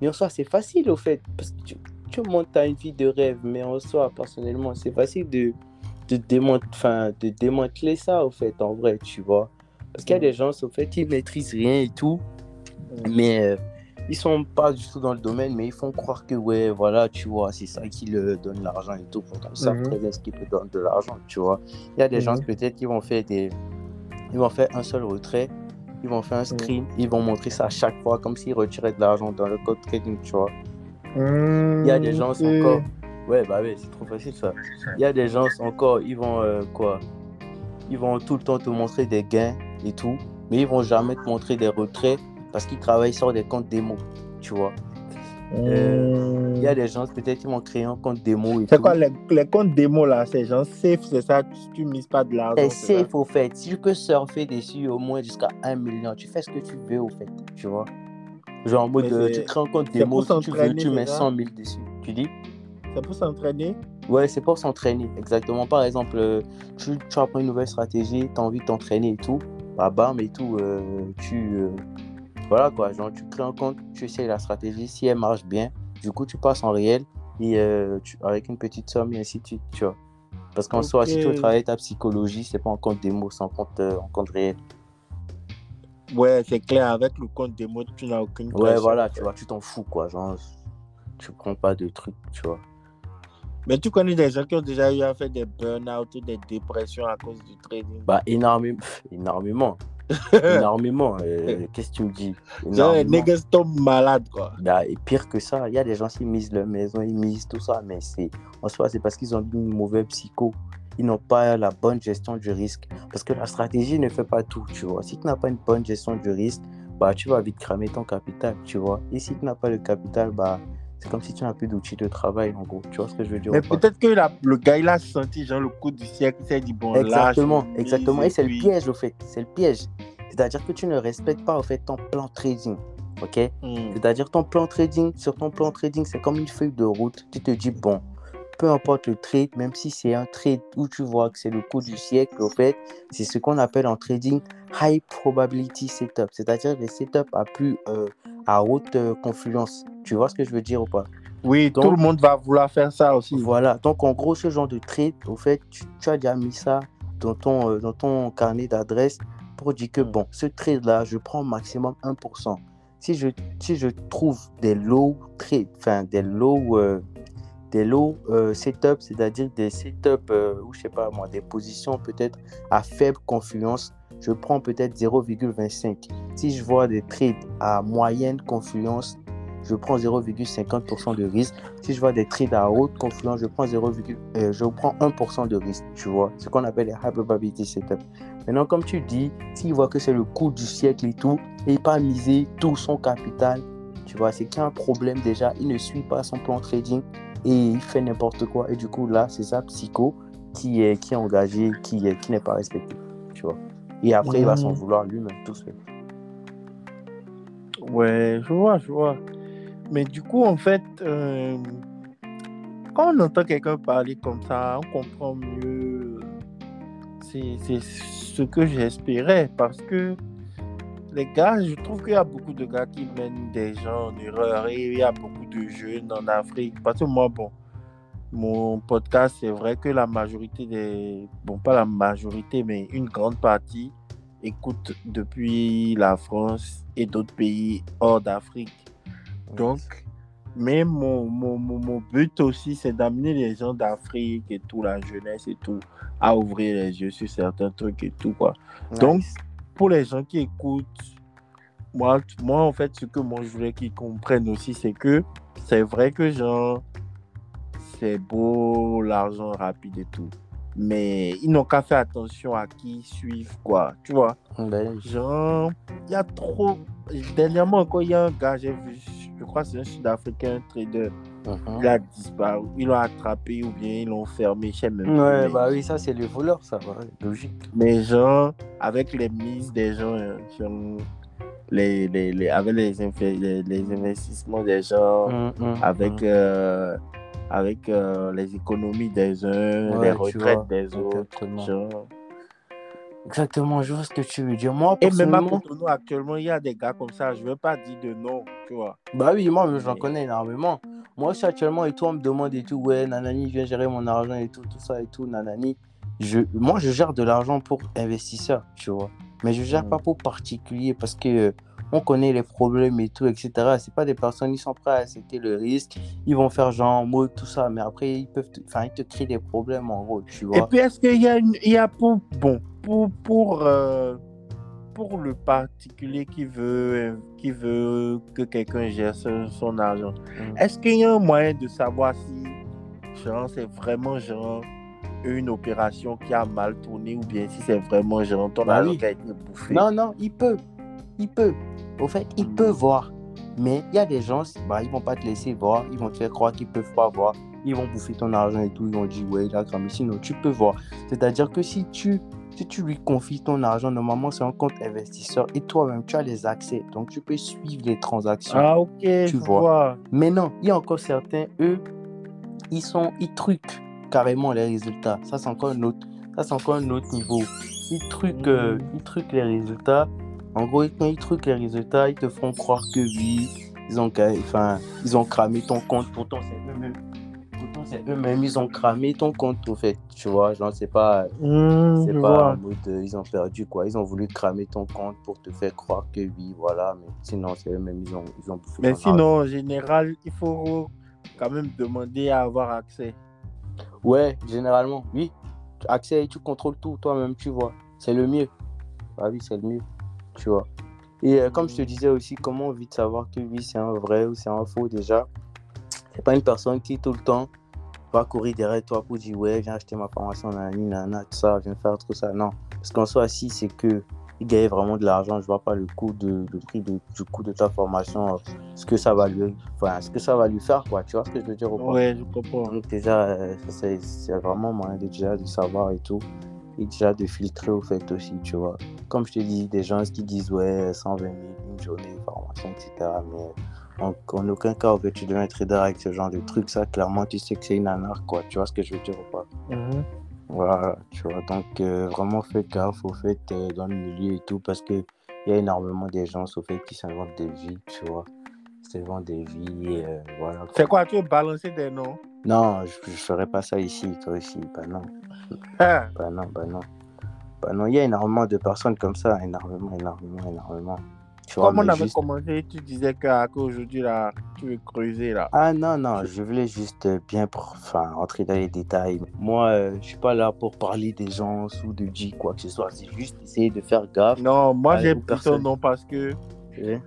mais en soi, c'est facile, au fait. Parce que tu, tu montes à une vie de rêve, mais en soi, personnellement, c'est facile de, de, démont- enfin, de démanteler ça, au fait, en vrai, tu vois? Parce qu'il y a des gens, au fait, ils maîtrisent rien et tout, mais euh, ils sont pas du tout dans le domaine, mais ils font croire que, ouais, voilà, tu vois, c'est ça qui leur donne l'argent et tout. Pourtant, ils savent Mhm. très bien ce qui te donne de l'argent, tu vois. Il y a des gens, Mhm. peut-être, qui vont faire des. Ils vont faire un seul retrait, ils vont faire un screen, ils vont montrer ça à chaque fois, comme s'ils retiraient de l'argent dans le code trading, tu vois. Il y a des gens, encore. Ouais, bah ouais, c'est trop facile ça. Il y a des gens, encore, ils vont euh, quoi Ils vont tout le temps te montrer des gains et tout, mais ils vont jamais te montrer des retraits parce qu'ils travaillent sur des comptes démo, tu vois. Euh, Il y a des gens, peut-être, qui vont créer un compte démo C'est quoi les, les comptes démo là C'est genre safe, c'est ça Tu, tu mises pas de l'argent. C'est safe au fait. Si tu peux surfer dessus au moins jusqu'à 1 million, tu fais ce que tu veux au fait, tu vois. Genre en mode, euh, tu crées un compte démo, si tu veux, s'entraîner, tu mets c'est ça? 100 000 dessus. Tu dis? C'est pour s'entraîner? Ouais, c'est pour s'entraîner, exactement. Par exemple, euh, tu, tu apprends une nouvelle stratégie, tu as envie de t'entraîner et tout, bah bam et tout, euh, tu. euh, voilà quoi, genre tu crées un compte, tu essayes la stratégie, si elle marche bien, du coup tu passes en réel et euh, tu- avec une petite somme et ainsi de suite, tu vois. Parce qu'en soi, si tu veux travailler ta psychologie, c'est pas en compte démo, c'est en compte, euh, en compte réel. Ouais, c'est clair. Avec le compte démo, tu n'as aucune Ouais, voilà, tu vois, tu t'en fous quoi, genre tu prends pas de trucs, tu vois. Mais tu connais des gens qui ont déjà eu à faire des burn-out ou des dépressions à cause du trading? Bah énormément, énormément, énormément. euh, Qu'est-ce que tu me dis? Les niggas tombent malades, quoi. Bah, et pire que ça, il y a des gens qui misent leur maison, ils misent tout ça, mais c'est en soi, c'est parce qu'ils ont une mauvaise psycho. Ils n'ont pas la bonne gestion du risque. Parce que la stratégie ne fait pas tout, tu vois. Si tu n'as pas une bonne gestion du risque, bah, tu vas vite cramer ton capital, tu vois. Et si tu n'as pas le capital, bah, c'est comme si tu n'as plus d'outils de travail, en gros. Tu vois ce que je veux dire Mais peut-être que la- le gars, il a senti genre le coup du siècle, il s'est dit, bon, là, Exactement, je exactement. Et c'est le piège, au fait. C'est le piège. C'est-à-dire que tu ne respectes pas, au fait, ton plan trading. OK? Hmm. C'est-à-dire ton plan trading, sur ton plan trading, c'est comme une feuille de route. Tu te dis, bon, peu importe le trade, même si c'est un trade où tu vois que c'est le coup du siècle, au fait, c'est ce qu'on appelle en trading high probability setup, c'est-à-dire des setups à plus euh, à haute euh, confluence. Tu vois ce que je veux dire ou pas? Oui, Donc- tout le monde va vouloir faire ça aussi. Voilà. Donc, en gros, ce genre de trade, au fait, tu, tu as déjà mis ça dans ton, euh, dans ton carnet d'adresse pour dire que, bon, ce trade-là, je prends maximum 1%. Si je, si je trouve des low trades, enfin, des low, des low euh, setups, c'est-à-dire des setups, euh, ou je sais pas moi, des positions peut-être à faible confluence, je prends peut-être 0,25. Si je vois des trades à moyenne confluence, je prends 0,50% de risque. Si je vois des trades à haute confluence, je prends 0, euh, je prends 1% de risque, tu vois. Ce qu'on appelle les high probability setup. Maintenant, comme tu dis, s'il voit que c'est le coup du siècle et tout, et il pas miser tout son capital, tu vois, c'est qu'il problème déjà. Il ne suit pas son plan trading et il fait n'importe quoi. Et du coup, là, c'est ça, psycho, qui est, qui est engagé, qui est, qui n'est pas respecté, tu vois. Et après, il va s'en Mhm. vouloir lui-même tout seul. Ouais, je vois, je vois. Mais du coup, en fait, euh, quand on entend quelqu'un parler comme ça, on comprend mieux. C'est c'est ce que j'espérais parce que les gars, je trouve qu'il y a beaucoup de gars qui mènent des gens en erreur et il y a beaucoup de jeunes en Afrique. Parce que moi, bon, mon podcast, c'est vrai que la majorité des. Bon, pas la majorité, mais une grande partie écoute depuis la France et d'autres pays hors d'Afrique. Donc, mais mon, mon, mon, mon but aussi, c'est d'amener les gens d'Afrique et tout, la jeunesse et tout, à ouvrir les yeux sur certains trucs et tout, quoi. Donc. Pour les gens qui écoutent, moi, moi en fait, ce que moi je voulais qu'ils comprennent aussi, c'est que c'est vrai que, genre, c'est beau l'argent rapide et tout. Mais ils n'ont qu'à faire attention à qui ils suivent, quoi. Tu vois? Ben, Genre, il y a trop. Dernièrement encore, il y a un gars, j'ai vu, je crois que c'est un Sud-Africain, un trader. Il a disparu. Ils l'ont attrapé ou bien ils l'ont fermé, sais même Ouais, bah oui, ça c'est le voleur, ça, ouais, logique. mais genre, avec les mises des gens, genre, les, les, les- avec les, inf- les, les investissements des gens, Mm, mm, avec, mm. euh, avec euh, les économies des uns, Ouais, les retraites vois, des autres. genre. Exactement, je vois ce que tu veux dire. Moi, Et même à Cotonou, actuellement, il y a des gars comme ça. Je ne veux pas dire de nom, tu vois. bah oui, moi, j'en Mais- connais énormément. Moi aussi, actuellement, et toi, on me demande et tout, ouais, nanani, viens gérer mon argent et tout, tout ça et tout, nanani. Je, moi, je gère de l'argent pour investisseurs, tu vois. Mais je gère Mm. pas pour particulier parce que euh, on connaît les problèmes et tout, etc. C'est pas des personnes, ils sont prêts à accepter le risque. Ils vont faire genre en mode tout ça, mais après, ils peuvent, te- enfin, ils te créent des problèmes en gros, tu Et vois. puis, est-ce qu'il y a, une, il y a pour, bon, pour, pour, euh, pour le particulier qui veut, qui veut que quelqu'un gère son, son argent, Mm. est-ce qu'il y a un moyen de savoir si genre, c'est vraiment genre une opération qui a mal tourné ou bien si c'est vraiment genre ton Bah argent oui. qui a été bouffé? Non, non, il peut. Il peut. Au fait, il Mm. peut voir. Mais il y a des gens, bah, ils vont pas te laisser voir. Ils vont te faire croire qu'ils peuvent pas voir. Ils vont bouffer ton argent et tout. Ils vont dire, ouais, a cramé. Sinon, tu peux voir. C'est-à-dire que si tu, si tu lui confies ton argent, normalement, c'est un compte investisseur. Et toi-même, tu as les accès. Donc, tu peux suivre les transactions. Ah, ok, je vois. vois. Mais non, il y a encore certains, eux, ils sont, ils truquent carrément les résultats. Ça, c'est encore un autre, ça, c'est encore un autre niveau. Ils truquent, euh, Mhm. ils truquent les résultats. En gros, quand ils truquent les résultats, ils te font croire que oui, ils ont, enfin, ils ont cramé ton compte. Pourtant, c'est c'est eux-mêmes, ils ont cramé ton compte, au fait. Tu vois, genre, c'est pas, Hmm, c'est pas en mode, euh, ils ont perdu, quoi. Ils ont voulu cramer ton compte pour te faire croire que oui, voilà. Mais sinon, c'est eux-mêmes, ils ont, ils ont bouffé Mais sinon, en général, il faut quand même demander à avoir accès. Ouais, généralement, oui. Accès, tu contrôles tout toi-même, tu vois. C'est le mieux. Ah oui, c'est le mieux, tu vois. Et euh, comme je te disais aussi, comment on vit de savoir que oui, c'est un vrai ou c'est un faux déjà? C'est pas une personne qui tout le temps courir derrière toi pour dire ouais, viens acheter ma formation, nanani, nanana, tout ça, viens faire tout ça. Non. Parce qu'en soi, si c'est que il gagne vraiment de l'argent, je vois pas le coût de, le prix de- du coût de ta formation, euh, ce que ça va lui, enfin, ce que ça va lui faire, quoi. Tu vois ce que je veux dire ou pas? Ouais, je comprends. donc déjà, euh, c'est c'est vraiment moyen de, déjà de savoir et tout. Et déjà de filtrer au fait aussi, tu vois. Comme je te dis, des gens qui disent, ouais, 120 000, une journée de formation, etc. Mais en, en aucun cas, au fait, tu deviens trader avec ce genre de truc. Ça, clairement, tu sais que c'est une anarque, quoi. Tu vois ce que je veux dire ou pas? Mhm. Voilà, tu vois. Donc, euh, vraiment, faites gaffe au fait euh, dans le milieu et tout, parce qu'il y a énormément des gens, au fait, qui s'inventent des vies, tu vois. vends des vies, euh, voilà. C'est quoi, tu veux balancer des noms? Non, je ne ferai pas ça ici, toi aussi. Bah non, Ah, bah non, bah non. Bah non, il y a énormément de personnes comme ça, énormément, énormément, énormément. Tu vois, Comme on avait juste- commencé, tu disais qu'aujourd'hui, là, tu veux creuser, là. Ah non, non, je voulais juste euh, bien enfin, rentrer dans les détails. Moi, euh, je suis pas là pour parler des gens ou de dire quoi que ce soit. C'est juste essayer de faire gaffe. Non, moi, Ah, j'ai personne. nom parce que,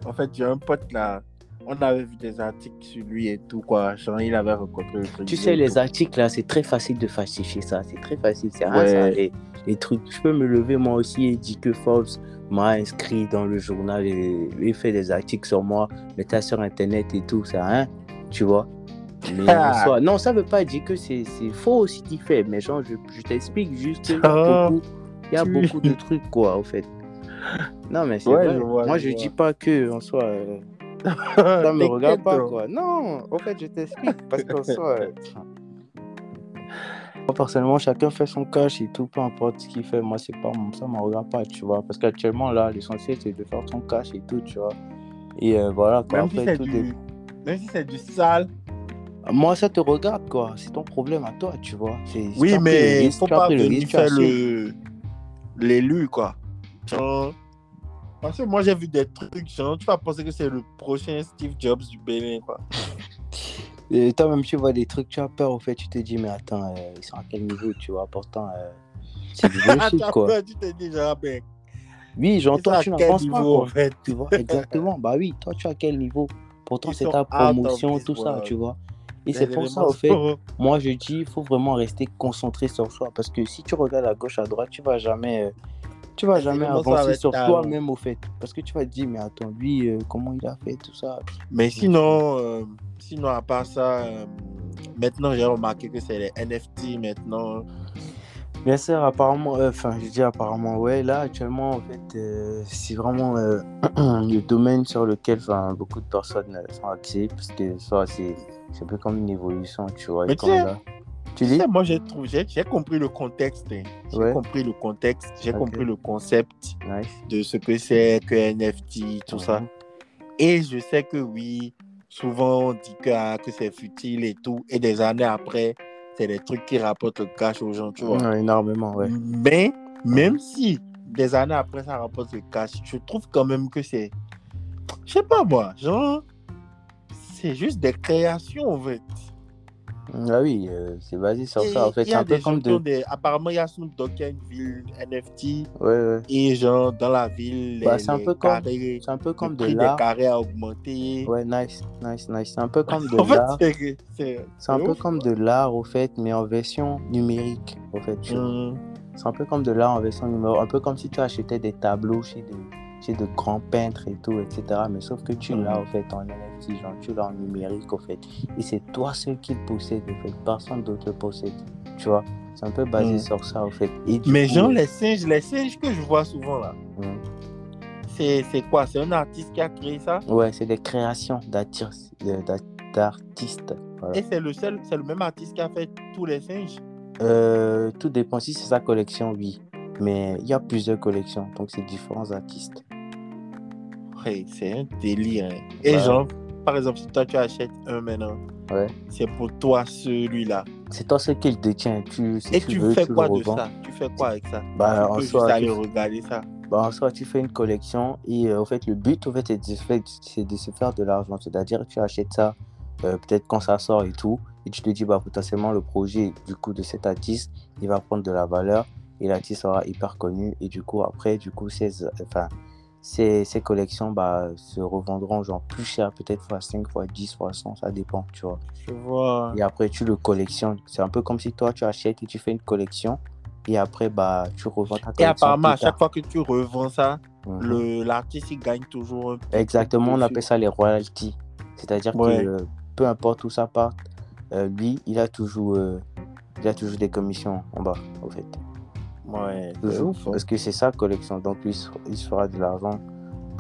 en fait, j'ai un pote, là, on avait vu des articles sur lui et tout, quoi. Genre, il avait rencontré le Tu président sais, les tout. articles là, c'est très facile de falsifier ça. C'est très facile. C'est rien, Ouais. ça. Les, les trucs. Je peux me lever moi aussi et dire que Forbes m'a inscrit dans le journal et, et fait des articles sur moi, mettre ça sur internet et tout. C'est rien, tu vois. Mais en non, ça veut pas dire que c'est faux ce qu'il fait. Mais genre, je, je t'explique juste Ah, il y a tu- beaucoup de trucs, quoi, au fait. Non, mais c'est Ouais, moi, je je dis pas que en soi. euh, ça me regarde pas, hein. quoi. Non, en fait, je t'explique. Parce qu'en soi. euh, Moi, personnellement, chacun fait son cash et tout, peu importe ce qu'il fait. Moi, c'est pas, ça me regarde pas, tu vois. Parce qu'actuellement, là, l'essentiel, c'est de faire son cash et tout, tu vois. Et euh, voilà, quoi. Même si Après, c'est tout du... Même si c'est du sale. Moi, ça te regarde, quoi. C'est ton problème à toi, tu vois. C'est- si Oui, mais il faut pas venir faire le... l'élu, quoi. Genre... Parce que moi, j'ai vu des trucs, genre, tu vas penser que c'est le prochain Steve Jobs du Bénin, quoi. Et toi-même, tu vois des trucs, tu as peur, au fait, tu te dis, mais attends, euh, ils sont à quel niveau, tu vois? Pourtant, euh, c'est du Ah, bullshit, quoi. peur, tu te dis, genre, ben, Oui, j'entends, tu n'avances pas, en fait? Tu vois, exactement. bah oui, toi, tu es à quel niveau? Pourtant, c'est ta promotion, tout ça, tu vois? Et c'est pour ça, au fait, moi, je dis, il faut vraiment rester concentré sur soi. Parce que si tu regardes à gauche, à droite, tu vas jamais, euh, tu vas jamais avancer sur toi-même, au fait. Parce que tu vas te dire, mais attends, lui, euh, comment il a fait tout ça? Mais sinon, euh, sinon, à part ça, euh, maintenant, j'ai remarqué que c'est les NFT, maintenant. Bien sûr, apparemment, enfin, je dis apparemment, ouais, là, actuellement, en fait, c'est vraiment le domaine sur lequel enfin, beaucoup de personnes sont axées, parce que ça, c'est un peu comme une évolution, tu vois. Mais tu dis? Moi, j'ai compris le contexte. hein. J'ai Ouais. compris le contexte, j'ai compris le concept Nice. de ce que c'est que NFT, tout ça. Et je sais que oui, souvent on dit que, ah, que c'est futile et tout. Et des années après, c'est des trucs qui rapportent le cash aux gens, tu vois. Ouais, énormément, ouais. Mais même si des années après ça rapporte le cash, je trouve quand même que c'est. Je sais pas moi, genre. C'est juste des créations en fait. Ah oui, euh, c'est basé sur Et ça, en fait. C'est un peu des comme de. des- Apparemment, il y a Snoop Dogg qui a une ville NFT. Ouais, ouais. Et genre, dans la ville, Bah, c'est un peu comme- carrés, C'est un peu comme le de des l'art. carrés a augmenté. Ouais, nice, nice, nice. C'est un peu comme de l'art. c'est- un peu comme de l'art, au fait, mais en version numérique, au fait. Hum, C'est un peu comme de l'art en version numérique. Un peu comme si tu achetais des tableaux chez de, grands peintres et tout, etc. Mais sauf que tu l'as, Mhm. au fait, en NFT, genre, tu l'as en numérique, au fait. Et c'est toi seul qui le possède, au fait. Personne d'autre le possède. Tu vois C'est un peu basé Mhm. sur ça, au fait. Et Mais coup, genre, les singes, les singes que je vois souvent là, Mhm. c'est quoi? C'est un artiste qui a créé ça? Ouais, c'est des créations d'artistes. Voilà. Et c'est le seul, c'est le même artiste qui a fait tous les singes? Euh, tout dépend si c'est sa collection, oui. Mais il y a plusieurs collections, donc c'est différents artistes. C'est un délire. hein. Et Ouais. genre, par exemple, si toi tu achètes un maintenant, Ouais. c'est pour toi celui-là. C'est toi seul qui le détient. Tu, si Et tu, tu veux, fais tu quoi de revends. ça? Tu fais quoi avec ça? Bah, Tu en juste soi, aller tu- regarder ça. Bah, en soi, tu fais une collection et euh, en fait, le but, en fait, c'est de, se faire- c'est de se faire de l'argent. C'est-à-dire que tu achètes ça euh, peut-être quand ça sort et tout, et tu te dis, bah, potentiellement, le projet du coup de cet artiste, il va prendre de la valeur et l'artiste sera hyper connu. Et du coup, après, du coup, ces, enfin, ces, ces collections bah, se revendront genre plus cher, peut-être fois 5, fois 10, fois 100, ça dépend, tu vois. Je vois. Et après, tu le collectionnes. C'est un peu comme si toi, tu achètes et tu fais une collection. Et après, bah, tu revends ta collection. Et apparemment, à chaque fois que tu revends ça, le l'artiste il gagne toujours un petit Exactement, on appelle ça les royalties. C'est-à-dire Ouais. que euh, peu importe où ça part, euh, lui, il a toujours, euh, il a toujours des commissions en bas, en fait. Ouais, Toujours. ouf. hein. Parce que c'est sa collection, donc lui, il se- fera de l'argent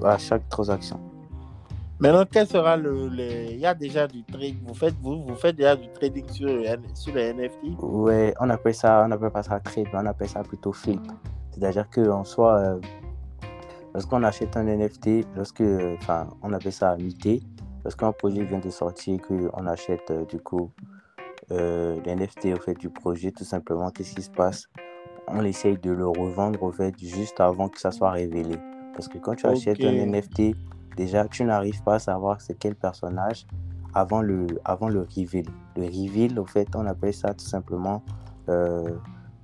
à chaque transaction. Maintenant, quel sera le, le- Il y a déjà du trading. Vous faites, vous, vous faites déjà du trading sur, le sur les NFT Ouais, on appelle ça, on appelle pas ça trade, on appelle ça plutôt flip. C'est-à-dire qu'en soi, euh, lorsqu'on achète un NFT, lorsque, enfin, on appelle ça muter, parce qu'un projet vient de sortir, qu'on achète euh, du coup euh, l'NFT au fait du projet, tout simplement, qu'est-ce qui se passe? On essaye de le revendre au fait juste avant que ça soit révélé. Parce que quand tu achètes un NFT, déjà tu n'arrives pas à savoir c'est quel personnage avant le, avant le reveal. Le reveal, au fait, on appelle ça tout simplement euh,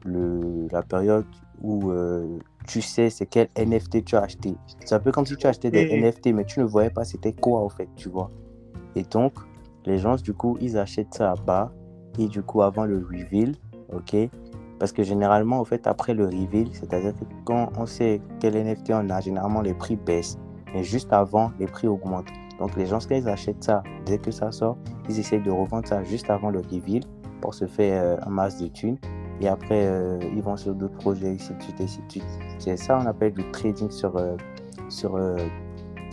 le, la période où euh, tu sais c'est quel NFT tu as acheté. C'est un peu comme si tu achetais des NFT, mais tu ne voyais pas c'était quoi au fait, tu vois. Et donc, les gens, du coup, ils achètent ça à bas et du coup, avant le reveal, ok Parce que généralement, au fait, après le reveal, c'est-à-dire que quand on sait quel NFT on a, généralement les prix baissent. Mais juste avant, les prix augmentent. Donc, les gens, ils achètent ça, dès que ça sort, ils essayent de revendre ça juste avant le reveal pour se faire euh, un masse de thunes. Et après, euh, ils vont sur d'autres projets, suite. C'est ça on appelle du trading sur, euh, sur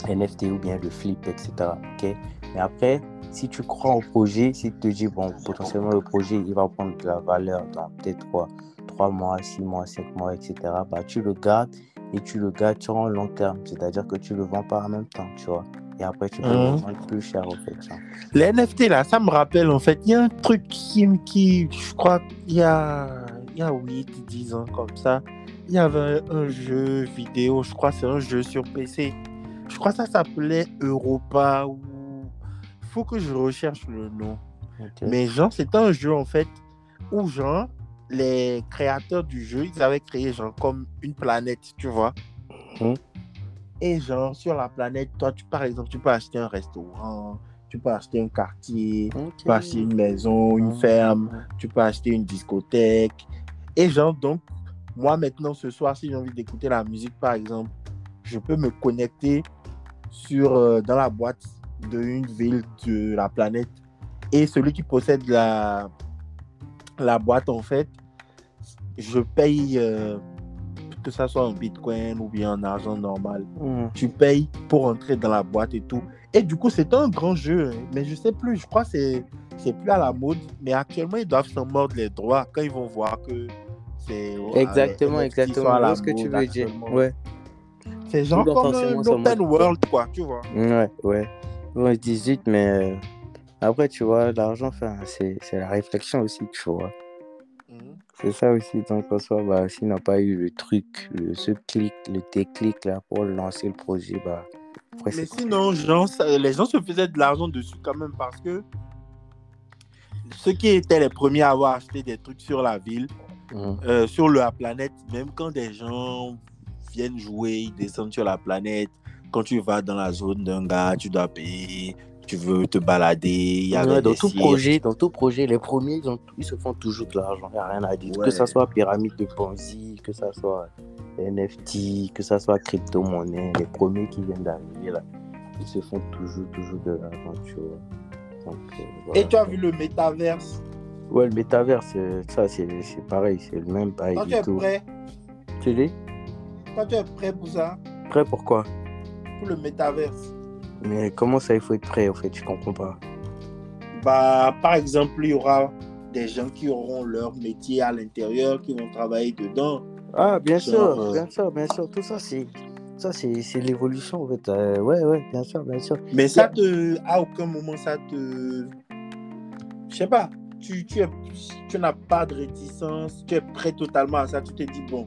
NFT ou bien le flip, etc. ok? Mais après, si tu crois au projet, si tu te dis, bon, potentiellement le projet, il va prendre de la valeur dans peut-être 3, 3 mois, 6 mois, 5 mois, etc., bah, tu le gardes et tu le gardes sur un long terme. C'est-à-dire que tu le vends pas en même temps, tu vois. Et après, tu peux le Mhm. vendre plus cher, au fait. ça. Les NFT, là, ça me rappelle, en fait, il y a un truc qui, qui je crois, il y a, il y a 8, 10 ans, comme ça, il y avait un jeu vidéo, je crois, c'est un jeu sur PC. Je crois que ça s'appelait Europa ou... faut que je recherche le nom. Mais genre, c'était un jeu, en fait, où, genre, les créateurs du jeu, ils avaient créé, genre, comme une planète, tu vois. Mhm. Et genre, sur la planète, toi, tu, par exemple, tu peux acheter un restaurant, tu peux acheter un quartier, tu peux acheter une maison, une ferme, tu peux acheter une discothèque. Et genre, donc, moi maintenant, ce soir, si j'ai envie d'écouter la musique, par exemple, je peux me connecter sur, euh, dans la boîte d'une ville de la planète. Et celui qui possède la, la boîte, en fait, je paye, euh, que ça soit en bitcoin ou bien en argent normal Mhm. tu payes pour entrer dans la boîte et tout. Et du coup, c'est un grand jeu, hein. mais je sais plus, je crois que c'est c'est plus à la mode, mais actuellement, ils doivent s'en mordre les droits quand ils vont voir que c'est... Exactement, sont exactement. la vois ce que tu veux dire. Ouais. C'est genre comme forcément un s'en open mordre. world, quoi, tu vois. Ouais, ouais. Ouais, 18, mais euh, après, tu vois, l'argent, enfin, c'est la réflexion aussi, tu vois. C'est ça aussi, donc en soi, bah, s'il n'a pas eu le truc, le, ce clic, le déclic là pour lancer le projet, bah, après, Mais sinon, genre, ça- les gens se faisaient de l'argent dessus quand même parce que ceux qui étaient les premiers à avoir acheté des trucs sur la ville, Mhm. euh, sur la planète, même quand des gens viennent jouer, ils descendent sur la planète. Quand tu vas dans la zone d'un gars, tu dois payer. Tu veux te balader. Il y Ouais, dans tout projet, dans tout projet, les premiers, ils, ont- ils se font toujours de l'argent, il n'y a rien à dire. Ouais. Que ça soit pyramide de Ponzi, que ça soit NFT, que ça soit crypto-monnaie, les premiers qui viennent d'arriver là, ils se font toujours, toujours de l'argent, tu. Donc, euh, voilà. Et tu as vu le métaverse? Ouais, le métaverse, euh, ça, c'est c'est pareil, c'est le même bail Quand tu du es tout. prêt, Tu dis? Quand tu es prêt pour ça, Prêt pourquoi pour le métaverse, Mais comment ça, il faut être prêt, en fait, je comprends pas. bah, par exemple, il y aura des gens qui auront leur métier à l'intérieur, qui vont travailler dedans. Ah, bien sûr, euh, bien sûr, bien sûr, tout ça, c'est... Ça, c'est c'est l'évolution, en fait. Euh, ouais, ouais, bien sûr, bien sûr. Mais ça te, à aucun moment, ça te, je sais pas, tu, tu, es- tu n'as pas de réticence, tu es prêt totalement à ça, tu te dis, bon,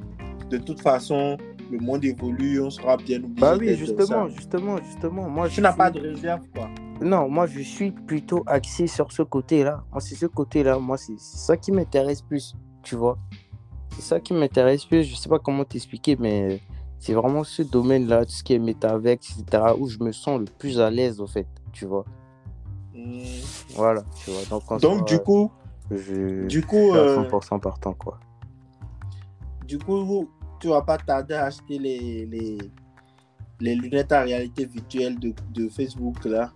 de toute façon, le monde évolue, on sera bien obligé Bah oui, justement, ça. justement, justement. Moi, Tu n'as suis- pas de réserve, quoi. Non, moi, je suis plutôt axé sur ce côté-là. Moi, c'est ce côté-là. Moi, c'est ça qui m'intéresse plus, tu vois. C'est ça qui m'intéresse plus. Je sais pas comment t'expliquer, mais c'est vraiment ce domaine-là, tout ce qui est métaverse, etc., où je me sens le plus à l'aise, en fait, tu vois. Hmm. Voilà, tu vois. Donc, Donc, du coup, je, du je coup, suis à euh, 100% partant, quoi. du coup, tu vas pas tarder à acheter les, les, les lunettes à réalité virtuelle de, de Facebook, là.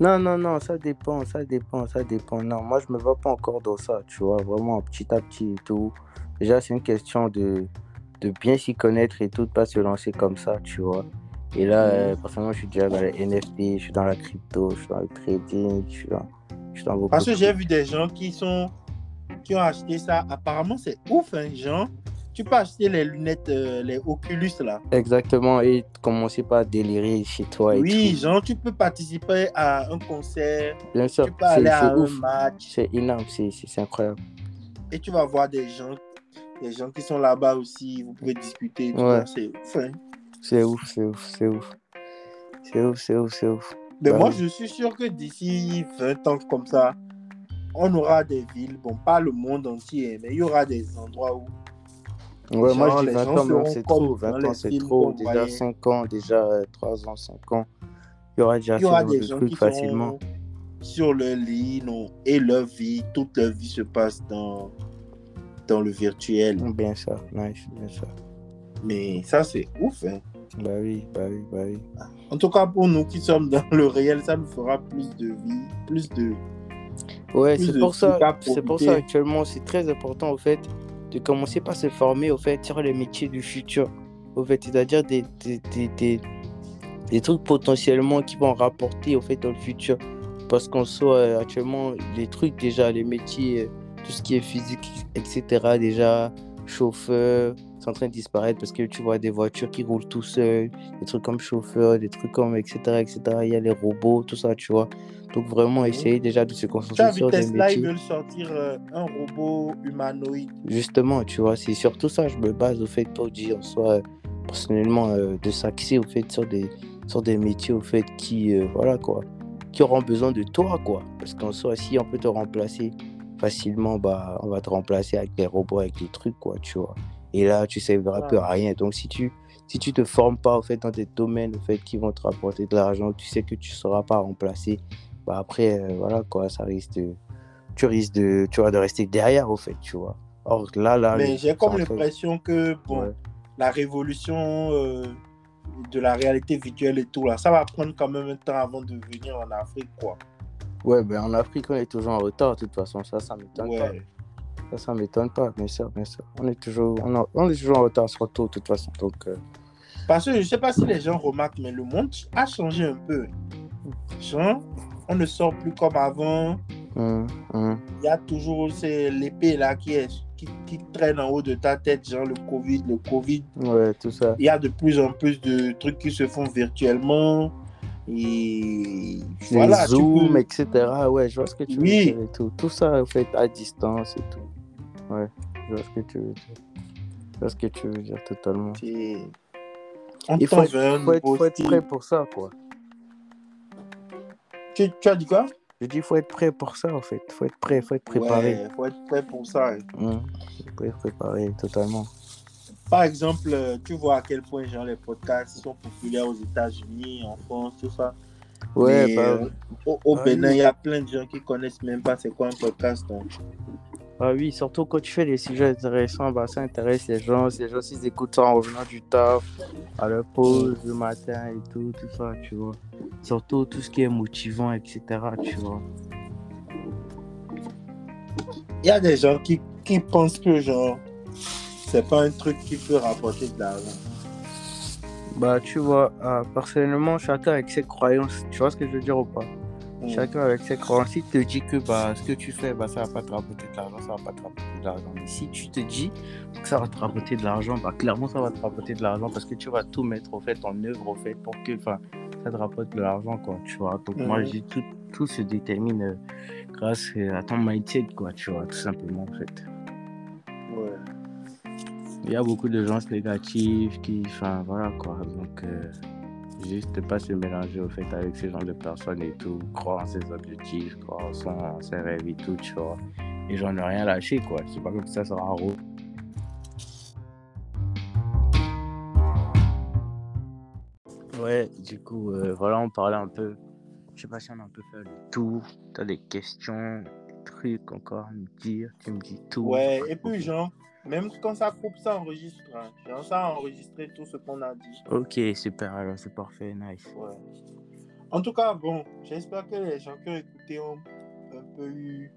Non, non, non, ça dépend, ça dépend, ça dépend. Non, moi, je me vois pas encore dans ça, tu vois, vraiment petit à petit et tout. Déjà, c'est une question de, de bien s'y connaître et tout, de pas se lancer comme ça, tu vois. Et là, euh, personnellement, je suis déjà dans les NFT, je suis dans la crypto, je suis dans le trading, je suis dans, je suis dans beaucoup Parce que j'ai vu des gens qui sont qui ont acheté ça. Apparemment, c'est ouf, hein, genre. Tu peux acheter les lunettes, euh, les Oculus là. Exactement, et commencer par délirer chez toi. Et Oui, tout. genre tu peux participer à un concert, bien sûr, tu peux aller à un match C'est énorme, c'est incroyable. et tu vas voir des gens, des gens qui sont là-bas aussi, vous pouvez discuter. Ouais. ça, C'est ouf, hein. C'est ouf, c'est ouf, c'est ouf. C'est ouf, c'est ouf, c'est ouf. Mais Bah moi, oui. je suis sûr que d'ici 20 ans comme ça, on aura des villes, bon, pas le monde entier, mais il y aura des endroits où Ouais, moi je dis les 20 gens ans, mais c'est trop. dans 20 les ans, c'est trop. Déjà voyait. 5 ans, déjà euh, 3 ans, 5 ans. Il y aura déjà des de gens trucs qui facilement. sur leur lit non, et leur vie, toute leur vie se passe dans, dans le virtuel. Bien ça, nice, bien ça. Mais ça, c'est ouf. hein. Bah oui, bah oui, bah oui. En tout cas, pour nous qui sommes dans le réel, ça nous fera plus de vie, plus de... Ouais, c'est pour ça, c'est pour ça actuellement, c'est très important au fait de commencer par se former au fait sur les métiers du futur. Au fait, c'est-à-dire des, des, des, des, trucs potentiellement qui vont rapporter au fait dans le futur. Parce qu'on soit actuellement les trucs déjà, les métiers, euh, tout ce qui est physique, etc. déjà, chauffeur, c'est en train de disparaître parce que tu vois des voitures qui roulent tout seuls, des trucs comme chauffeur, des trucs comme etc. etc. Il y a les robots, tout ça, tu vois. Donc vraiment essayer déjà de se concentrer sur des Tesla, ils veulent sortir euh, un robot humanoïde. Justement, tu vois, c'est surtout ça, je me base au fait pour dire en soi, euh, personnellement, euh, de s'axer au fait sur des, sur des métiers au fait qui, euh, voilà quoi, qui auront besoin de toi quoi. Parce qu'en soi, si on peut te remplacer facilement, bah, on va te remplacer avec des robots, avec des trucs quoi, tu vois. Et là, tu serviras plus à rien. Donc si tu, si tu te formes pas au fait dans des domaines au fait qui vont te rapporter de l'argent, tu sais que tu seras pas remplacé, bah après, euh, voilà quoi, ça risque de, tu risques de, tu vois, de rester derrière au fait, tu vois. Or là, là, Mais j'ai comme l'impression que, bon, Ouais. la révolution euh, de la réalité virtuelle et tout, là, ça va prendre quand même un temps avant de venir en Afrique, quoi. Ouais, ben en Afrique, on est toujours en retard, de toute façon. Ça, ça m'étonne. Ouais. Ça, ça m'étonne pas, bien sûr, bien sûr. On est toujours, on, a- on est toujours en retard sur tout, de toute façon. Donc, euh, Parce que je sais pas si les gens remarquent, mais le monde a changé un peu. Genre, on ne sort plus comme avant. hum, hum. Il y a toujours l'épée là qui, est, qui, qui traîne en haut de ta tête, genre le Covid, le Covid. ouais, tout ça. Il y a de plus en plus de trucs qui se font virtuellement. Et voilà, peux- etc. Ouais, je vois ce que tu Oui. veux dire et tout. Tout ça, en fait, à distance et tout. Ouais, je vois ce que tu veux dire. Je vois ce que tu veux dire totalement. Il faut faut être, faut prêt pour ça, quoi. Tu, tu as dit quoi? Je dis, faut être prêt pour ça, en fait. Faut être prêt, faut être préparé. Ouais, faut être prêt pour ça. hein. Hum. Faut être préparé, totalement. Par exemple, euh, tu vois à quel point genre, les podcasts sont populaires aux États-Unis, en France, tout ça. Ouais, bah, euh, au, au Ah Bénin, oui. il y a plein de gens qui connaissent même pas c'est quoi un podcast. donc. Ah oui, surtout quand tu fais des sujets intéressants, bah, ça intéresse les gens. Les gens, s'ils écoutent ça en revenant du taf, à leur pause le matin et tout, tout ça, tu vois. Surtout tout ce qui est motivant, etc., tu vois. Il y a des gens qui, qui pensent que genre c'est pas un truc qui peut rapporter de l'argent. Bah, tu vois, euh, personnellement, chacun avec ses croyances, tu vois ce que je veux dire ou pas? Chacun avec ses croyances. Si tu te dis que bah, ce que tu fais, bah, ça va pas te rapporter de l'argent, ça va pas te rapporter de l'argent. Mais si tu te dis que ça va te rapporter de l'argent, bah, clairement, ça va te rapporter de l'argent parce que tu vas tout mettre au fait, en œuvre au fait pour que ça te rapporte de l'argent, quoi, tu vois. Donc, moi, Mhm. je dis tout, tout se détermine euh, grâce euh, à ton mindset, quoi, tu vois, tout simplement, en fait. Ouais. Il y a beaucoup de gens négatifs qui, enfin, voilà, quoi. Donc, euh, juste pas se mélanger au fait avec ce genre de personnes et tout, croire en ses objectifs, croire en, son- en ses rêves et tout, tu vois. Et j'en ai rien lâché, quoi. C'est pas comme ça, ça sera un rôle. Ouais, du coup, euh, voilà, on parlait un peu. Je sais pas si on a un peu fait le tour. T'as des questions, des trucs encore à me dire? Tu me dis tout. Ouais, et puis genre, même quand ça coupe, ça enregistre. hein. Genre, ça a enregistré tout ce qu'on a dit. Ok, super, alors c'est parfait, nice. Ouais. En tout cas, bon, j'espère que les gens qui ont écouté ont un peu eu.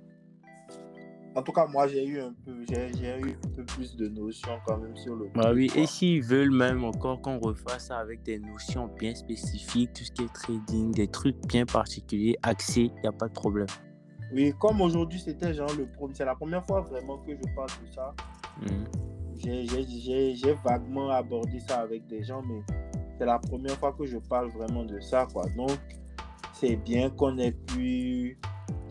En tout cas, moi, j'ai eu un peu, j'ai j'ai eu un peu plus de notions quand même sur le. Bah oui, quoi. et s'ils veulent même encore qu'on refasse ça avec des notions bien spécifiques, tout ce qui est trading, des trucs bien particuliers, axés, il n'y a pas de problème. Oui, comme aujourd'hui, c'était genre le premier. C'est la première fois vraiment que je parle de ça. Mhm. j'ai- vaguement abordé ça avec des gens, mais c'est la première fois que je parle vraiment de ça, quoi. Donc, c'est bien qu'on ait pu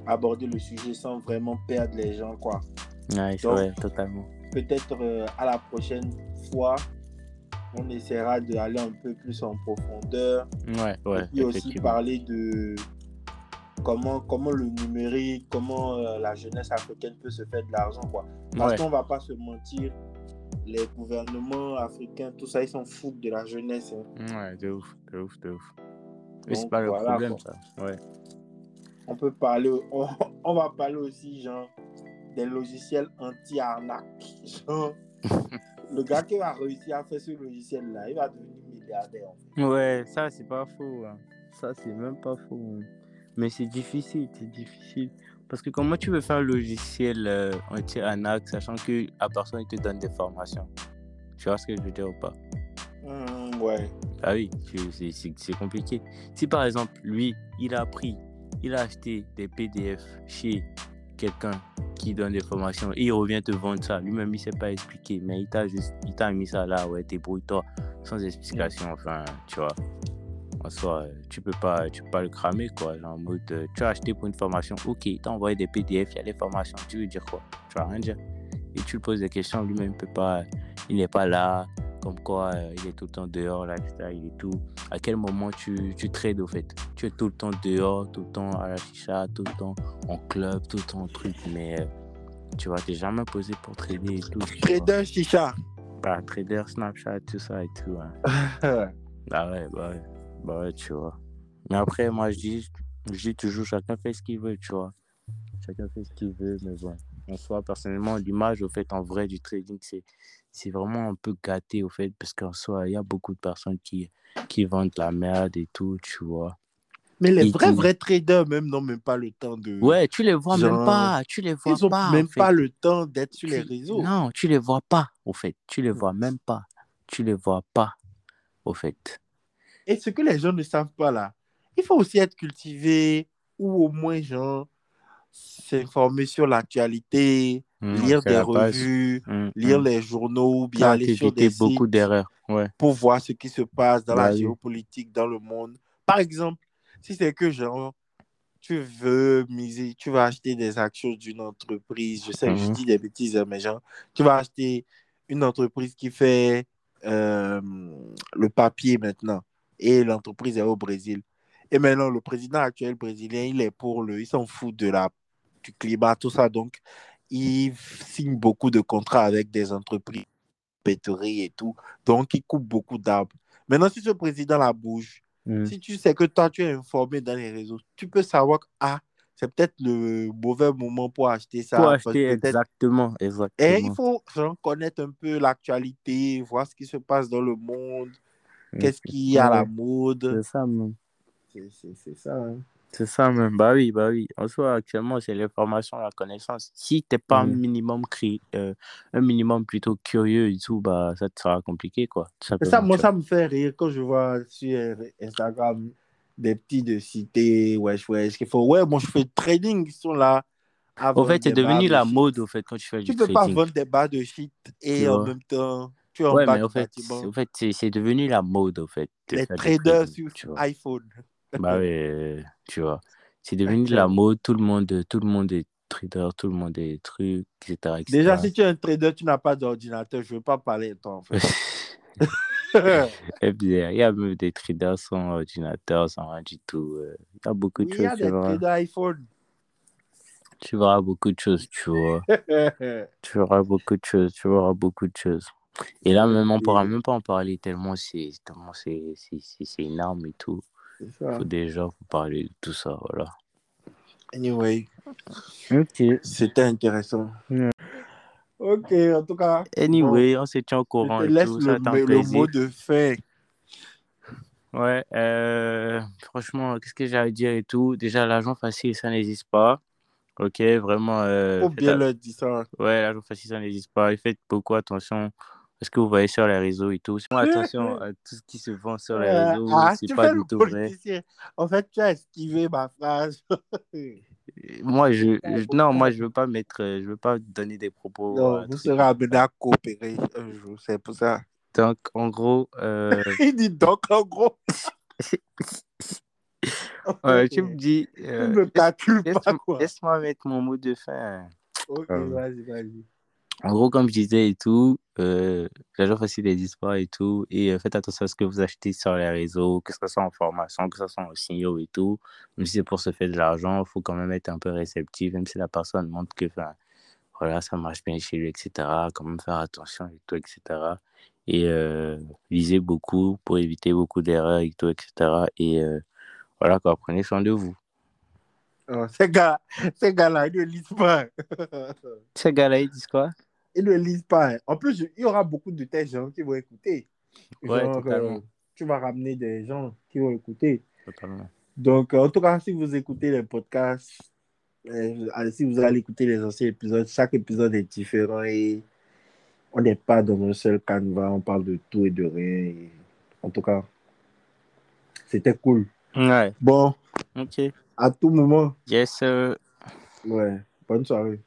aborder le sujet sans vraiment perdre les gens, quoi. Ouais, Donc- vrai, totalement. Peut-être euh, à la prochaine fois, on essaiera d'aller un peu plus en profondeur Ouais, ouais, et puis aussi parler de comment, comment le numérique, comment euh, la jeunesse africaine peut se faire de l'argent, quoi. Parce Ouais, qu'on va pas se mentir, les gouvernements africains, tout ça, ils s'en foutent de la jeunesse. hein. ouais, de ouf, de ouf, de ouf. Mais c'est pas le problème, quoi. ça. Ouais. On peut parler, on, on va parler aussi, genre, des logiciels anti-arnaque. Genre, le gars qui va réussir à faire ce logiciel-là, il va devenir milliardaire. en fait. Ouais, ça, c'est pas faux. hein. Ça, c'est même pas faux. hein. Mais c'est difficile, c'est difficile. Parce que comment tu veux faire un logiciel euh, anti-arnaque, sachant que la personne il te donne des formations? Tu vois ce que je veux dire ou pas? Hum, ouais. Ah oui, c'est- compliqué. Si par exemple, lui, il a pris, il a acheté des PDF chez quelqu'un qui donne des formations et il revient te vendre ça, lui-même il sait pas expliquer, mais il t'a juste, il t'a mis ça là, ouais, débrouille-toi, sans explication, enfin, tu vois. En soi, euh, tu peux pas, tu peux pas le cramer quoi, genre en mode, euh, tu as acheté pour une formation, ok, t'as envoyé des PDF, il y a des formations, tu veux dire quoi? Tu vas rien dire. Et tu lui poses des questions, lui-même il peut pas, il n'est pas là, comme quoi euh, il est tout le temps dehors, lifestyle et tout. À quel moment tu, tu trades au fait? Tu es tout le temps dehors, tout le temps à la chicha, tout le temps en club, tout le temps en truc, mais euh, tu vois, t'es jamais posé pour trader et tout. Trader chicha. Bah, trader, Snapchat, tout ça et tout. hein. Ah ouais, bah ouais, bah ouais, tu vois. Mais après, moi je dis, je dis toujours, chacun fait ce qu'il veut, tu vois. Chacun fait ce qu'il veut, mais bon. En soi, personnellement, l'image, au fait, en vrai, du trading, c'est, c'est vraiment un peu gâté, au fait, parce qu'en soi, il y a beaucoup de personnes qui, qui vendent la merde et tout, tu vois. Mais les vrais, vrais traders, même, n'ont même pas le temps de. Ouais, tu les vois même pas, tu les vois Ils n'ont pas. même en fait. pas le temps d'être sur les réseaux. Non, tu les vois pas, au fait. Tu les vois même pas. Tu les vois pas, au fait. Et ce que les gens ne savent pas là, il faut aussi être cultivé ou au moins, genre, s'informer sur l'actualité, Mm, lire des revues, Mm, lire mm. les journaux, ou bien aller sur éviter des beaucoup d'erreurs. Ouais. pour voir ce qui se passe dans Bah la oui. géopolitique, dans le monde. Par exemple, si c'est que genre, tu veux miser, tu vas acheter des actions d'une entreprise, je sais que je dis des bêtises, hein, mais genre, tu vas acheter une entreprise qui fait euh, le papier maintenant, et l'entreprise est au Brésil. Et maintenant, le président actuel brésilien, il est pour le, il s'en fout de la, du climat, tout ça, donc il signe beaucoup de contrats avec des entreprises, pétrolières et tout, donc il coupe beaucoup d'arbres. Maintenant, si ce président la bouge, Mm. si tu sais que toi, tu es informé dans les réseaux, tu peux savoir que ah, c'est peut-être le mauvais moment pour acheter ça. Pour acheter peut-être- exactement, Et il exactement. faut genre, connaître un peu l'actualité, voir ce qui se passe dans le monde, qu'est-ce qui est à la mode? C'est ça, même. C'est- ça. hein. C'est ça, même. Bah oui, bah oui. En soi, actuellement, c'est l'information, la connaissance. Si t'es pas un Mhm. minimum cri- euh, un minimum plutôt curieux et tout, bah ça te sera compliqué, quoi. ça, moi, tu ça me fait rire quand je vois sur Instagram des petits de cité, wesh, wesh, qui font, ouais, moi, je fais trading, ils sont là. Au fait, c'est devenu de la mode, au fait, quand tu fais Tu du peux pas trading. vendre des barres de shit et Tu en même temps, tu Ouais, mais au fait, au fait c'est devenu la mode, au fait, Les traders sur iPhone. Bah oui, euh, tu vois. C'est devenu de la mode, tout le monde, tout le monde est trader, tout le monde est truc, etc., etc. Déjà, si tu es un trader, tu n'as pas d'ordinateur. Je ne veux pas parler de toi, en fait. Puis, il y a même des traders sans ordinateur, sans rien du tout. euh, Il y a beaucoup de Il y a choses, des traders iPhone. Tu verras beaucoup de choses, tu vois. Tu verras beaucoup de choses, tu verras beaucoup de choses. Et là, même, on pourra même pas en parler tellement c'est tellement c'est c'est- c'est- c'est énorme et tout. Il faut déjà faut parler de tout ça, voilà. Anyway, Ok. c'était intéressant. Ouais. Ok, en tout cas. Anyway, on se tient au courant je te et laisse tout. le, Ça le mot de fin. Ouais, euh, franchement, qu'est-ce que j'allais dire et tout? Déjà, l'argent facile, ça n'existe pas. Ok, vraiment. Euh, Faut bien leur dire ça. Ouais, l'argent facile, ça n'existe pas. Et faites beaucoup attention à ce que vous voyez sur les réseaux et tout? Attention à tout ce qui se vend sur les Euh, réseaux. ah, c'est tu pas fais du le tout vrai. En fait, tu as esquivé ma phrase. moi, je, je- non, moi, je veux pas mettre, euh, je veux pas donner des propos. Non, euh, vous serez amené à coopérer un jour, c'est pour ça. Donc, en gros, euh, Il dit donc, en gros. euh, tu me dis, euh, ne calcule laisse- pas, quoi. laisse-moi mettre mon mot de fin. Ok, Euh, vas-y, vas-y. En gros, comme je disais et tout, euh, les gens facile des histoires et tout, et euh, faites attention à ce que vous achetez sur les réseaux, que ce soit en formation, que ce soit en signaux et tout. Même si c'est pour se faire de l'argent, il faut quand même être un peu réceptif, même si la personne montre que, voilà, ça marche bien chez lui, etc. Quand même faire attention et tout, etc. Et euh, lisez beaucoup pour éviter beaucoup d'erreurs et tout, etc. Et euh, voilà, quoi, prenez soin de vous. Oh, ces gars, ces gars-là, ils ne lisent pas. Ces gars-là, ils disent quoi? Ils ne lisent pas. En plus, il y aura beaucoup de tes gens qui vont écouter. Ouais, Genre, totalement. euh, tu vas ramener des gens qui vont écouter. Totalement. Donc, en tout cas, si vous écoutez les podcasts, euh, si vous allez écouter les anciens épisodes, chaque épisode est différent et on n'est pas dans un seul canevas, on parle de tout et de rien. et en tout cas, c'était cool. Ouais, Bon, ok. à tout moment, Yes, sir. ouais, bonne soirée.